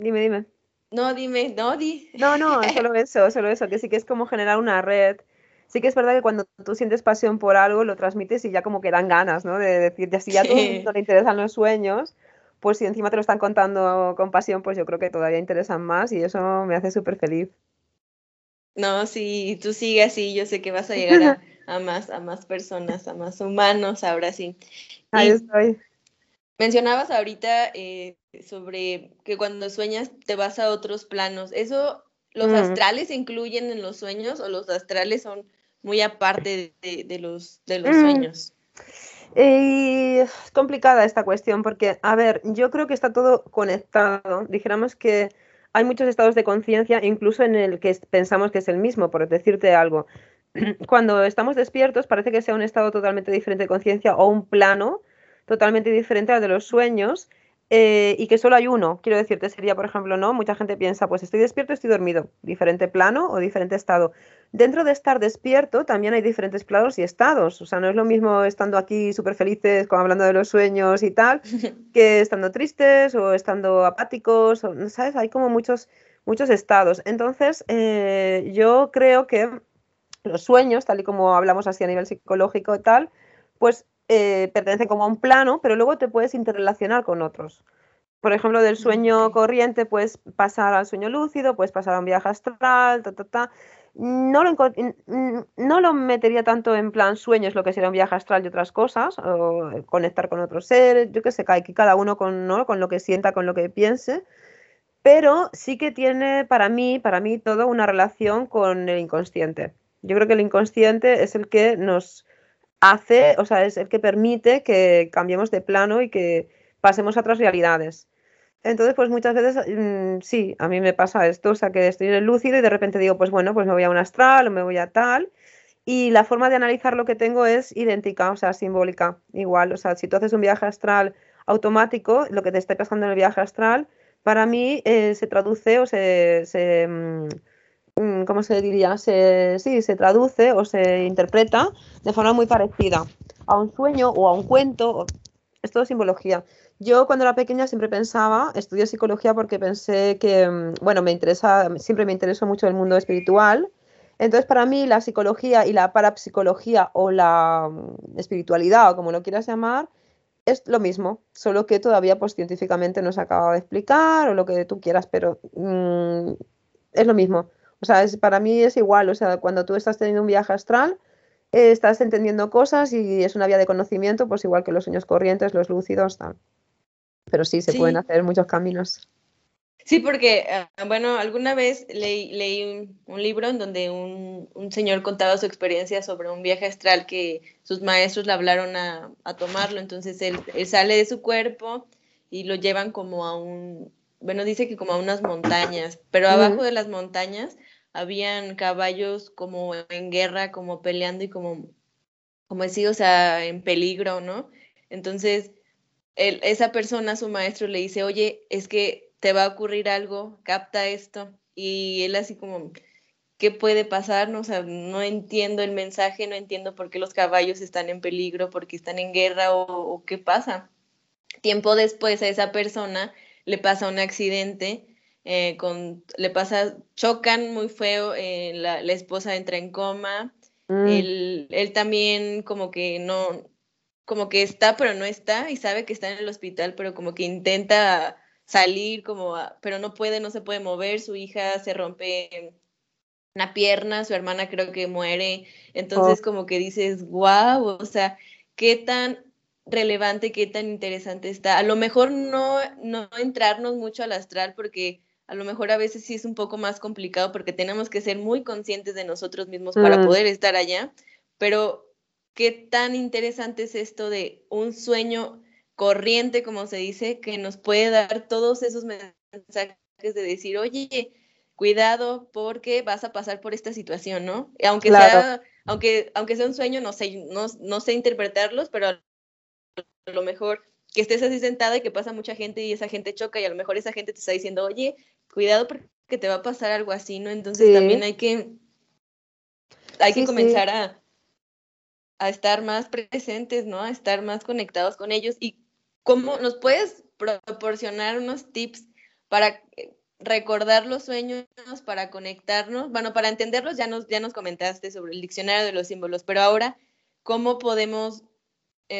B: Dime, dime.
A: No, dime, no, di.
B: No, no, solo eso, solo eso, que sí que es como generar una red. Sí que es verdad que cuando tú sientes pasión por algo, lo transmites y ya como que dan ganas, ¿no? De decir, ya si ya a todo el mundo le interesan los sueños, pues si encima te lo están contando con pasión, pues yo creo que todavía interesan más y eso me hace súper feliz.
A: No, sí, tú sigue así, yo sé que vas a llegar a, más, a más personas, a más humanos, ahora sí.
B: Ahí estoy.
A: Mencionabas ahorita eh, sobre que cuando sueñas te vas a otros planos. ¿Eso los mm. astrales se incluyen en los sueños o los astrales son muy aparte de, los, de los mm. sueños?
B: es complicada esta cuestión porque, a ver, yo creo que está todo conectado. Dijéramos que hay muchos estados de conciencia, incluso en el que pensamos que es el mismo, por decirte algo. Cuando estamos despiertos parece que sea un estado totalmente diferente de conciencia o un plano totalmente diferente al de los sueños eh, y que solo hay uno. Quiero decirte, sería, por ejemplo, ¿no? Mucha gente piensa, pues estoy despierto, estoy dormido, diferente plano o diferente estado. Dentro de estar despierto también hay diferentes planos y estados. O sea, no es lo mismo estando aquí súper felices, como hablando de los sueños y tal, que estando tristes o estando apáticos, o, ¿sabes? Hay como muchos, muchos estados. Entonces, eh, yo creo que los sueños, tal y como hablamos así a nivel psicológico y tal, pues eh, pertenecen como a un plano, pero luego te puedes interrelacionar con otros. Por ejemplo, del sueño corriente puedes pasar al sueño lúcido, puedes pasar a un viaje astral, ta, ta, ta. No lo, no lo metería tanto en plan sueños, lo que sería un viaje astral y otras cosas, o conectar con otros seres, yo qué sé, que cada uno con, ¿no? con lo que sienta, con lo que piense, pero sí que tiene para mí, para mí todo una relación con el inconsciente. Yo creo que el inconsciente es el que nos, hace, o sea, es el que permite que cambiemos de plano y que pasemos a otras realidades. Entonces, pues muchas veces, mm, sí, a mí me pasa esto, o sea, que estoy en el lúcido y de repente digo, pues bueno, pues me voy a un astral o me voy a tal. Y la forma de analizar lo que tengo es idéntica, o sea, simbólica, igual. O sea, si tú haces un viaje astral automático, lo que te esté pasando en el viaje astral, para mí eh, se traduce o se, Mm, ¿cómo se diría? Se, sí, se traduce o se interpreta de forma muy parecida a un sueño o a un cuento. Es todo simbología. Yo cuando era pequeña siempre pensaba, estudié psicología porque pensé que, mm, bueno, me interesa, siempre me interesó mucho el mundo espiritual. Entonces, para mí, la psicología y la parapsicología o la mm, espiritualidad, o como lo quieras llamar, es lo mismo, solo que todavía pues científicamente no se acaba de explicar o lo que tú quieras, pero es lo mismo. O sea, es, para mí es igual, o sea, cuando tú estás teniendo un viaje astral, eh, estás entendiendo cosas y es una vía de conocimiento, pues igual que los sueños corrientes, los lúcidos, tal. Pero sí, se pueden hacer muchos caminos.
A: Sí, porque, ah, bueno, alguna vez leí, leí un, libro en donde un, un, señor contaba su experiencia sobre un viaje astral que sus maestros le hablaron a, a tomarlo, entonces él, él, sale de su cuerpo y lo llevan como a un, bueno, dice que como a unas montañas, pero abajo de las montañas habían caballos como en guerra, como peleando y como, como decir, o sea, en peligro, ¿no? Entonces, esa persona, su maestro, le dice, oye, es que te va a ocurrir algo, capta esto. Y él así como, ¿qué puede pasar? No, o sea, no entiendo el mensaje, no entiendo por qué los caballos están en peligro, por qué están en guerra o qué pasa. Tiempo después a esa persona le pasa un accidente eh, con, le pasa, chocan muy feo, eh, la, esposa entra en coma, mm. él, también como que no, como que está pero no está y sabe que está en el hospital, pero como que intenta salir, como, pero no puede, no se puede mover, su hija se rompe una pierna, su hermana creo que muere, entonces oh. como que dices, wow, o sea, qué tan relevante, qué tan interesante está. A lo mejor no, no entrarnos mucho al astral porque a lo mejor a veces sí es un poco más complicado porque tenemos que ser muy conscientes de nosotros mismos para mm. poder estar allá, pero qué tan interesante es esto de un sueño corriente, como se dice, que nos puede dar todos esos mensajes de decir, oye, cuidado porque vas a pasar por esta situación, ¿no? Aunque sea, aunque, aunque sea un sueño, no sé, no, no sé interpretarlos, pero a lo mejor que estés así sentada y que pasa mucha gente y esa gente choca y a lo mejor esa gente te está diciendo, oye, cuidado porque que te va a pasar algo así, ¿no? Entonces también hay que, hay que comenzar a, a estar más presentes, ¿no? A estar más conectados con ellos. ¿Y cómo nos puedes proporcionar unos tips para recordar los sueños, para conectarnos? Bueno, para entenderlos ya nos, ya nos comentaste sobre el diccionario de los símbolos, pero ahora, ¿cómo podemos eh,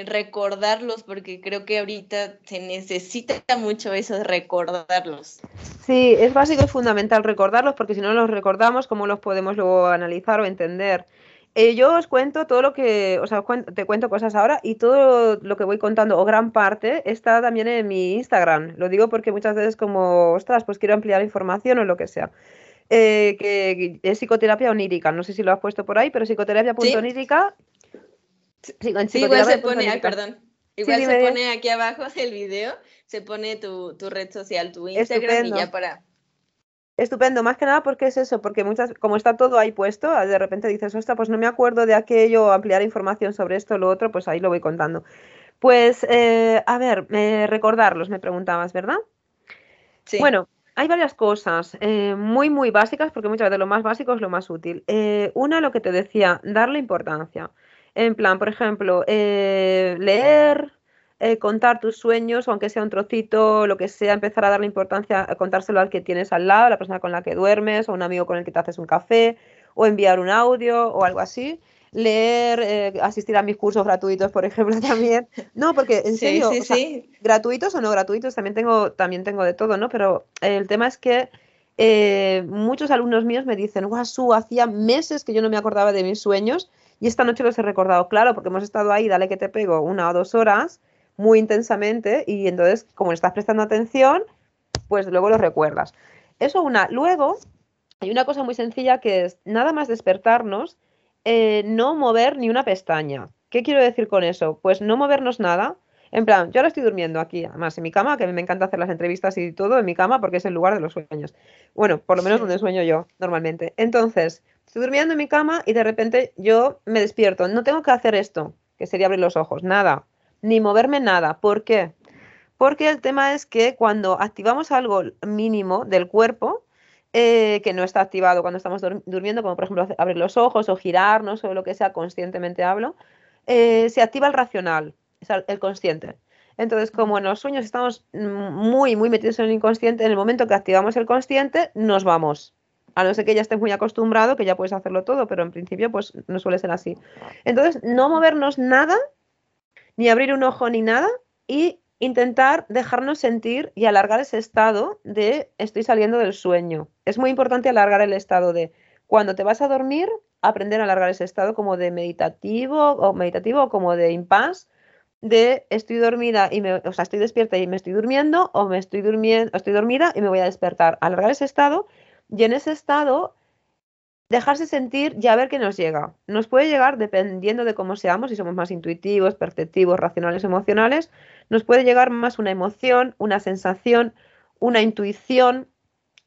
A: recordarlos? Porque creo que ahorita se necesita mucho eso de recordarlos.
B: Sí, es básico y fundamental recordarlos porque si no los recordamos, ¿cómo los podemos luego analizar o entender? Eh, yo os cuento todo lo que, o sea, te cuento cosas ahora y todo lo que voy contando, o gran parte, está también en mi Instagram. Lo digo porque muchas veces como, ostras, pues quiero ampliar información o lo que sea. Eh, que es psicoterapia onírica, no sé si lo has puesto por ahí, pero psicoterapia.onírica.
A: Sí, sí, igual se pone, ay, perdón. Igual se pone aquí abajo del video, se pone tu, tu red social, tu Instagram y ya para
B: Estupendo, más que nada porque es eso, porque muchas, como está todo ahí puesto, de repente dices, ostras, pues no me acuerdo de aquello, ampliar información sobre esto o lo otro, pues ahí lo voy contando. Pues, eh, a ver, recordarlos, me preguntabas, ¿verdad? Sí. Bueno, hay varias cosas eh, muy, muy básicas, porque muchas veces lo más básico es lo más útil. Eh, una, lo que te decía, darle importancia. En plan, por ejemplo, leer, eh, contar tus sueños, aunque sea un trocito, lo que sea, empezar a darle importancia, a contárselo al que tienes al lado, a la persona con la que duermes, o un amigo con el que te haces un café, o enviar un audio o algo así. Leer, eh, asistir a mis cursos gratuitos, por ejemplo, también. No, porque en serio, gratuitos o no gratuitos, también tengo, también tengo de todo, ¿no? Pero el tema es que eh, muchos alumnos míos me dicen, guau, hacía meses que yo no me acordaba de mis sueños y esta noche los he recordado, claro, porque hemos estado ahí, dale que te pego, una o dos horas muy intensamente y entonces, como le estás prestando atención, pues luego lo recuerdas. Eso una. Luego, hay una cosa muy sencilla que es nada más despertarnos, eh, no mover ni una pestaña. ¿Qué quiero decir con eso? Pues no movernos nada. En plan, yo ahora estoy durmiendo aquí, además en mi cama, que a mí me encanta hacer las entrevistas y todo en mi cama porque es el lugar de los sueños. Bueno, por lo menos donde sueño yo normalmente. Entonces, estoy durmiendo en mi cama y de repente yo me despierto. No tengo que hacer esto, que sería abrir los ojos, nada ni moverme nada. ¿Por qué? Porque el tema es que cuando activamos algo mínimo del cuerpo, eh, que no está activado cuando estamos durmiendo, como por ejemplo abrir los ojos o girarnos o lo que sea, conscientemente hablo, eh, se activa el racional, el consciente. Entonces, como en los sueños estamos muy, muy metidos en el inconsciente, en el momento que activamos el consciente, nos vamos. A no ser que ya estés muy acostumbrado, que ya puedes hacerlo todo, pero en principio, pues no suele ser así. Entonces, no movernos nada ni abrir un ojo ni nada y intentar dejarnos sentir y alargar ese estado de estoy saliendo del sueño. Es muy importante alargar el estado de cuando te vas a dormir, aprender a alargar ese estado como de meditativo o meditativo como de impasse de estoy dormida y me, o sea, estoy despierta y me estoy durmiendo o me estoy durmiendo, estoy dormida y me voy a despertar. Alargar ese estado y en ese estado dejarse sentir y a ver qué nos llega. Nos puede llegar dependiendo de cómo seamos, si somos más intuitivos, perceptivos, racionales, emocionales, nos puede llegar más una emoción, una sensación, una intuición,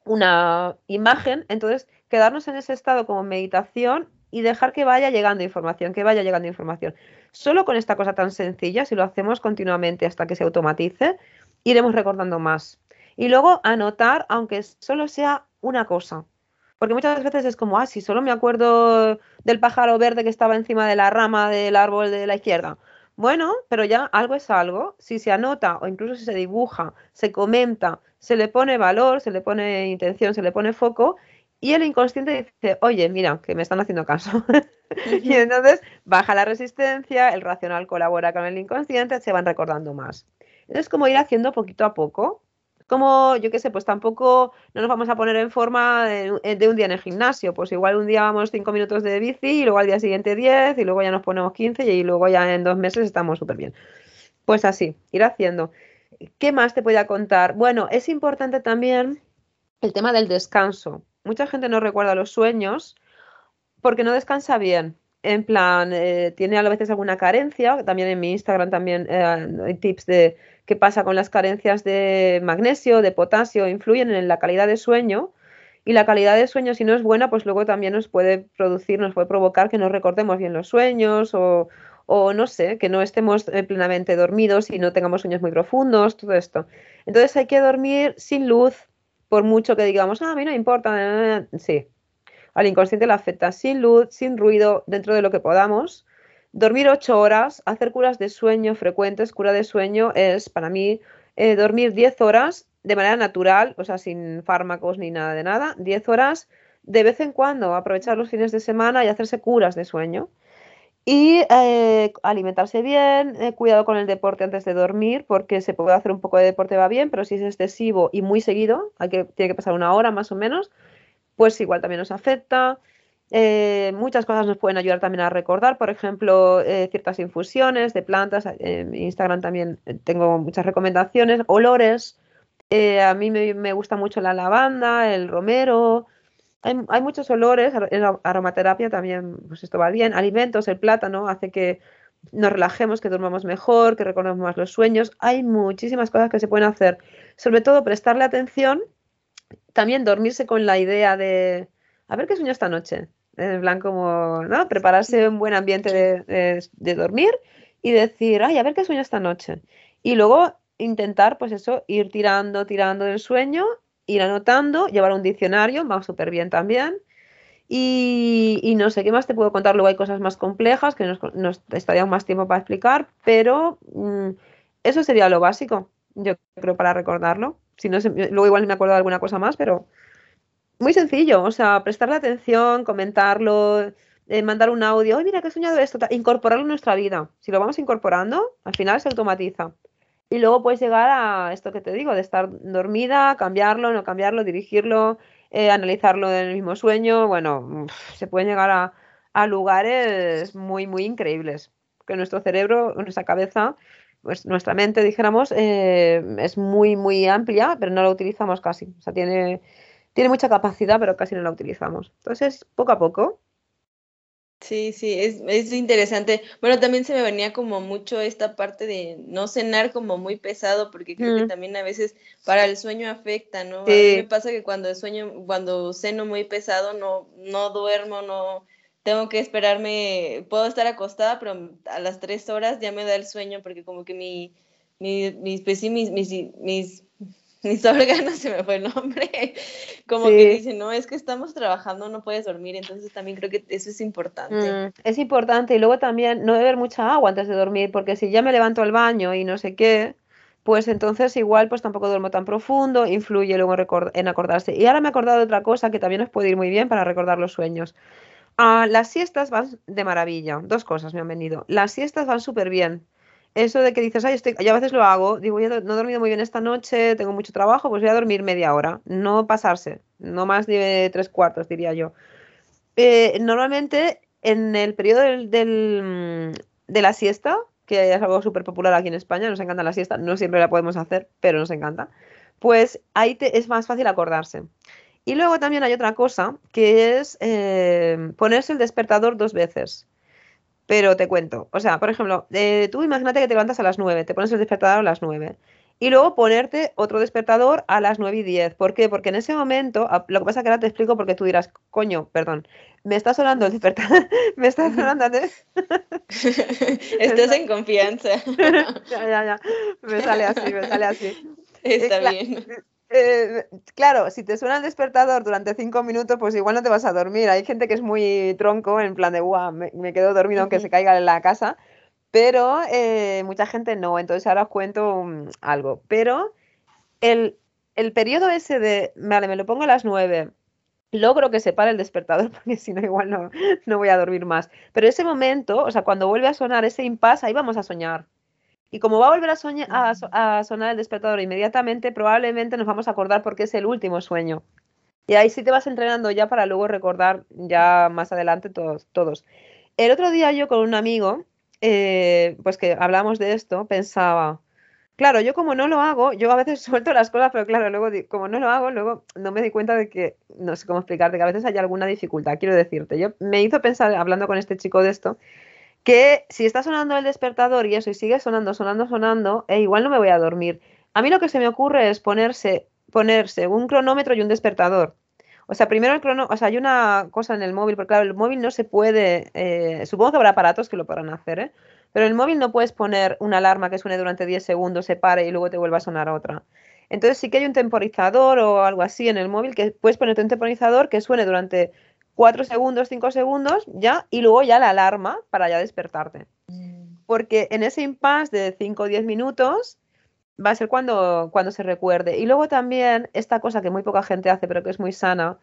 B: una imagen. Entonces, quedarnos en ese estado como meditación y dejar que vaya llegando información, que vaya llegando información. Solo con esta cosa tan sencilla, si lo hacemos continuamente hasta que se automatice, iremos recordando más. Y luego anotar, aunque solo sea una cosa, porque muchas veces es como, ah, si solo me acuerdo del pájaro verde que estaba encima de la rama del árbol de la izquierda. Bueno, pero ya algo es algo. Si se anota o incluso si se dibuja, se comenta, se le pone valor, se le pone intención, se le pone foco, y el inconsciente dice, oye, mira, que me están haciendo caso. y entonces baja la resistencia, el racional colabora con el inconsciente, se van recordando más. Es como ir haciendo poquito a poco como, yo qué sé, pues tampoco no nos vamos a poner en forma de, un día en el gimnasio. Pues igual un día vamos cinco minutos de bici y luego al día siguiente 10 y luego ya nos ponemos 15 y luego ya en dos meses estamos súper bien. Pues así, ir haciendo. ¿Qué más te voy a contar? Bueno, es importante también el tema del descanso. Mucha gente no recuerda los sueños porque no descansa bien. En plan, eh, tiene a veces alguna carencia. También en mi Instagram también eh, hay tips de qué pasa con las carencias de magnesio, de potasio, influyen en la calidad de sueño. Y la calidad de sueño, si no es buena, pues luego también nos puede producir, nos puede provocar que no recordemos bien los sueños o, o no sé, que no estemos eh, plenamente dormidos y no tengamos sueños muy profundos, todo esto. Entonces hay que dormir sin luz, por mucho que digamos, ah, a mí no importa, sí, al inconsciente le afecta sin luz, sin ruido, dentro de lo que podamos. Dormir ocho horas, hacer curas de sueño frecuentes, cura de sueño es para mí eh, dormir 10 horas de manera natural, o sea, sin fármacos ni nada de nada, 10 horas de vez en cuando, aprovechar los fines de semana y hacerse curas de sueño. Y eh, alimentarse bien, eh, cuidado con el deporte antes de dormir, porque se puede hacer un poco de deporte, va bien, pero si es excesivo y muy seguido, hay que, tiene que pasar una hora más o menos, pues igual también nos afecta. Eh, muchas cosas nos pueden ayudar también a recordar, por ejemplo, ciertas infusiones de plantas. En Instagram también tengo muchas recomendaciones. Olores. a mí me, gusta mucho la lavanda, el romero, hay, muchos olores, en aromaterapia también, pues esto va bien. Alimentos, el plátano hace que nos relajemos, que durmamos mejor, que recordemos más los sueños. Hay muchísimas cosas que se pueden hacer. Sobre todo prestarle atención, también dormirse con la idea de, a ver qué sueño esta noche. En plan como, ¿no? Prepararse un buen ambiente de, de dormir y decir, ay, a ver qué sueño esta noche. Y luego intentar, pues eso, ir tirando, tirando del sueño ir anotando, llevar un diccionario, va súper bien también. Y, no sé qué más te puedo contar. Luego hay cosas más complejas que nos, estaría más tiempo para explicar, pero mm, eso sería lo básico, yo creo, para recordarlo. Si no luego igual me acuerdo de alguna cosa más, pero muy sencillo. O sea, prestarle atención, comentarlo, eh, mandar un audio. Oye, mira, que he soñado esto. Incorporarlo en nuestra vida. Si lo vamos incorporando, al final se automatiza. Y luego puedes llegar a esto que te digo, de estar dormida, cambiarlo, no cambiarlo, dirigirlo, eh, analizarlo en el mismo sueño. Bueno, se pueden llegar a, lugares muy, muy increíbles. Que nuestro cerebro, nuestra cabeza, pues nuestra mente, dijéramos, eh, es muy, muy amplia, pero no la utilizamos casi. O sea, tiene, tiene mucha capacidad, pero casi no la utilizamos. Entonces, poco a poco,
A: Sí, sí, es, es, interesante. Bueno, también se me venía como mucho esta parte de no cenar como muy pesado, porque creo que también a veces para el sueño afecta, ¿no? A mí me pasa que cuando sueño, cuando ceno muy pesado, no, no duermo, no tengo que esperarme, puedo estar acostada, pero a las tres horas ya me da el sueño, porque como que mi, mi, mis, pues mis, mis, mis mis órganos, se me fue el nombre, como que dicen, no, es que estamos trabajando, no puedes dormir, entonces también creo que eso es importante. Mm,
B: es importante y luego también no beber mucha agua antes de dormir, porque si ya me levanto al baño y no sé qué, pues entonces igual pues tampoco duermo tan profundo, influye luego en acordarse. Y ahora me he acordado de otra cosa que también os puede ir muy bien para recordar los sueños. Ah, las siestas van de maravilla, dos cosas me han venido. Las siestas van súper bien eso de que dices, ay, estoy, yo a veces lo hago, digo, no he dormido muy bien esta noche, tengo mucho trabajo, pues voy a dormir media hora, no pasarse, no más de tres cuartos, diría yo. Eh, normalmente en el periodo del, de la siesta, que es algo súper popular aquí en España, nos encanta la siesta, no siempre la podemos hacer, pero nos encanta, pues ahí es más fácil acordarse. Y luego también hay otra cosa, que es eh, ponerse el despertador dos veces. Pero te cuento, o sea, por ejemplo, eh, tú imagínate que te levantas a las 9, te pones el despertador a las 9 y luego ponerte otro despertador a las 9 y 10. ¿Por qué? Porque en ese momento, lo que pasa es que ahora te explico porque tú dirás, coño, perdón, me está sonando el despertador, me está sonando...
A: Estás en confianza.
B: ya, ya, ya, me sale así, me sale así.
A: Está bien.
B: Eh, claro, si te suena el despertador durante cinco minutos, pues igual no te vas a dormir. Hay gente que es muy tronco, en plan de, guau, me, quedo dormido aunque se caiga en la casa, pero eh, mucha gente no. Entonces ahora os cuento algo. Pero el, el periodo ese de, vale, me lo pongo a las nueve, logro que se pare el despertador, porque si no, igual no, no voy a dormir más. Pero ese momento, o sea, cuando vuelve a sonar ese impasse, ahí vamos a soñar. Y como va a volver a, sonar el despertador inmediatamente, probablemente nos vamos a acordar porque es el último sueño. Y ahí sí te vas entrenando ya para luego recordar ya más adelante todos. todos. El otro día yo con un amigo, eh, pues que hablamos de esto, pensaba, claro, yo como no lo hago, yo a veces suelto las cosas, pero claro, luego como no lo hago, luego no me di cuenta de que, no sé cómo explicarte, que a veces hay alguna dificultad, quiero decirte. Yo me hizo pensar, hablando con este chico de esto, que si está sonando el despertador y eso y sigue sonando, sonando, sonando, eh, igual no me voy a dormir. A mí lo que se me ocurre es ponerse, ponerse un cronómetro y un despertador. O sea, primero el crono, o sea, hay una cosa en el móvil, porque claro, el móvil no se puede, eh, supongo que habrá aparatos que lo podrán hacer, ¿eh? Pero en el móvil no puedes poner una alarma que suene durante 10 segundos, se pare y luego te vuelva a sonar otra. Entonces sí que hay un temporizador o algo así en el móvil que puedes ponerte un temporizador que suene durante 4 segundos, 5 segundos, ya, y luego ya la alarma para ya despertarte. Mm. Porque en ese impasse de 5 o 10 minutos va a ser cuando, cuando se recuerde. Y luego también esta cosa que muy poca gente hace, pero que es muy sana,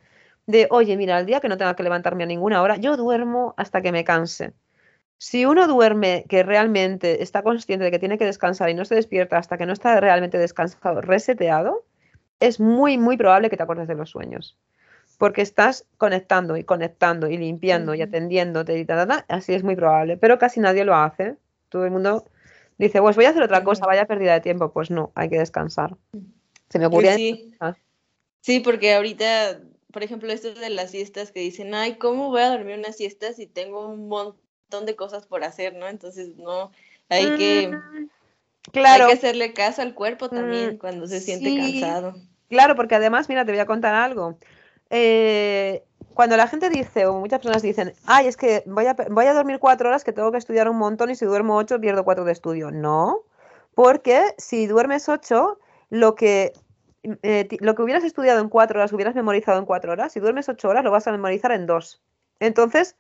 B: de, oye, mira, el día que no tenga que levantarme a ninguna hora, yo duermo hasta que me canse. Si uno duerme que realmente está consciente de que tiene que descansar y no se despierta hasta que no está realmente descansado, reseteado, es muy, muy probable que te acuerdes de los sueños. Porque estás conectando y conectando y limpiando y atendiéndote y tal, así es muy probable. Pero casi nadie lo hace. Todo el mundo dice, pues voy a hacer otra cosa, vaya pérdida de tiempo. Pues no, hay que descansar. Se me ocurría.
A: Sí. sí, porque ahorita, por ejemplo, esto de las siestas que dicen, ay, ¿cómo voy a dormir una siesta si tengo un montón de cosas por hacer, ¿no? Entonces, no, hay que, claro. hay que hacerle caso al cuerpo también mm, cuando se siente cansado.
B: Claro, porque además, mira, te voy a contar algo. Eh, cuando la gente dice, o muchas personas dicen, ay, es que voy a, voy a dormir cuatro horas que tengo que estudiar un montón y si duermo ocho pierdo cuatro de estudio. No, porque si duermes ocho, lo que, eh, lo que hubieras estudiado en cuatro horas, hubieras memorizado en cuatro horas, si duermes ocho horas, lo vas a memorizar en dos. Entonces,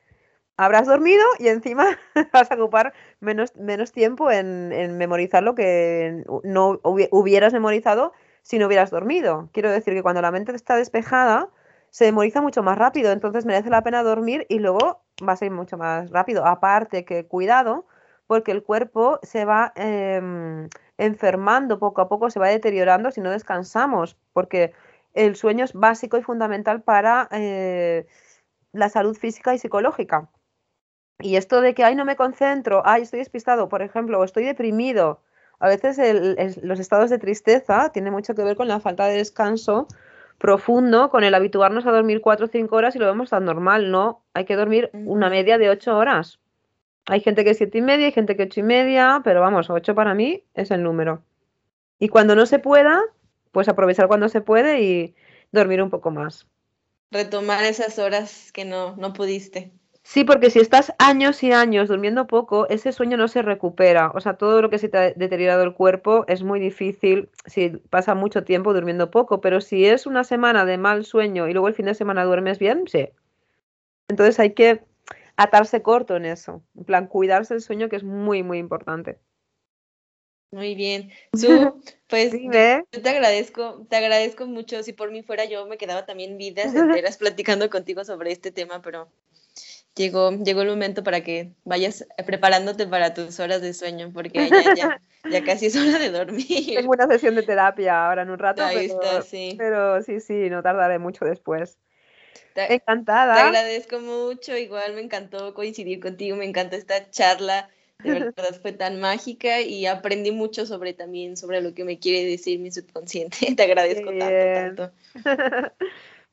B: habrás dormido y encima vas a ocupar menos, menos tiempo en, memorizar lo que no hubieras memorizado si no hubieras dormido. Quiero decir que cuando la mente está despejada, se memoriza mucho más rápido, entonces merece la pena dormir y luego va a ser mucho más rápido. Aparte que cuidado, porque el cuerpo se va em, enfermando poco a poco, se va deteriorando si no descansamos, porque el sueño es básico y fundamental para eh, la salud física y psicológica. Y esto de que, ay, no me concentro, ay, estoy despistado, por ejemplo, o estoy deprimido. A veces los estados de tristeza tienen mucho que ver con la falta de descanso profundo, con el habituarnos a dormir cuatro o cinco horas y lo vemos tan normal, ¿no? Hay que dormir una media de ocho horas. Hay gente que es siete y media, hay gente que ocho y media, pero vamos, ocho para mí es el número. Y cuando no se pueda, pues aprovechar cuando se puede y dormir un poco más.
A: Retomar esas horas que no, no pudiste.
B: Sí, porque si estás años y años durmiendo poco, ese sueño no se recupera. O sea, todo lo que se te ha deteriorado el cuerpo es muy difícil si pasa mucho tiempo durmiendo poco. Pero si es una semana de mal sueño y luego el fin de semana duermes bien, sí. Entonces hay que atarse corto en eso. En plan, cuidarse el sueño que es muy, muy importante.
A: Muy bien. Su, pues yo te agradezco, te agradezco mucho. Si por mí fuera yo me quedaba también vidas enteras platicando contigo sobre este tema, pero llegó, llegó el momento para que vayas preparándote para tus horas de sueño, porque ya, ya, casi es hora de dormir.
B: Tengo una sesión de terapia ahora en un rato, pero, sí. pero sí, sí, no tardaré mucho después. Encantada.
A: Te agradezco mucho, igual me encantó coincidir contigo, me encantó esta charla, de verdad fue tan mágica y aprendí mucho sobre también, sobre lo que me quiere decir mi subconsciente. Te agradezco tanto, tanto.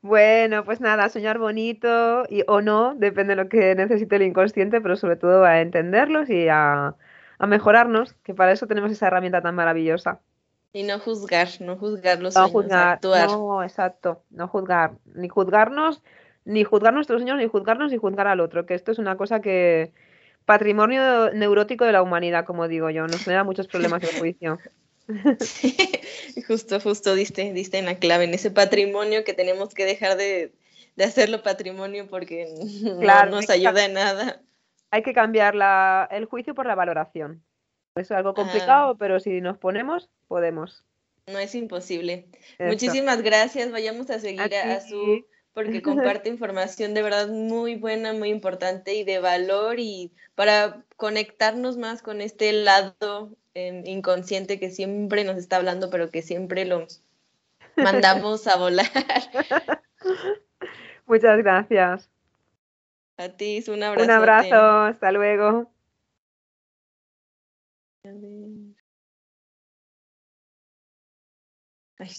B: Bueno, pues nada, soñar bonito y, o no, depende de lo que necesite el inconsciente, pero sobre todo a entenderlos y a, mejorarnos, que para eso tenemos esa herramienta tan maravillosa.
A: Y no juzgar, no juzgar los no juzgar, actuar.
B: No, exacto, no juzgar, ni juzgarnos, ni juzgar nuestros sueños, ni juzgarnos, ni juzgar al otro, que esto es una cosa que, patrimonio neurótico de la humanidad, como digo yo, nos genera muchos problemas de juicio.
A: justo, justo diste, diste en la clave, en ese patrimonio que tenemos que dejar de, hacerlo patrimonio porque no nos ayuda en nada.
B: Hay que cambiar la, el juicio por la valoración. Es algo complicado, pero si nos ponemos, podemos.
A: No es imposible. Muchísimas gracias. Vayamos a seguir a, su porque comparte información de verdad muy buena, muy importante y de valor y para conectarnos más con este lado inconsciente que siempre nos está hablando, pero que siempre lo mandamos a volar.
B: Muchas gracias.
A: A ti, un abrazo.
B: Un abrazo, hasta luego. Ay.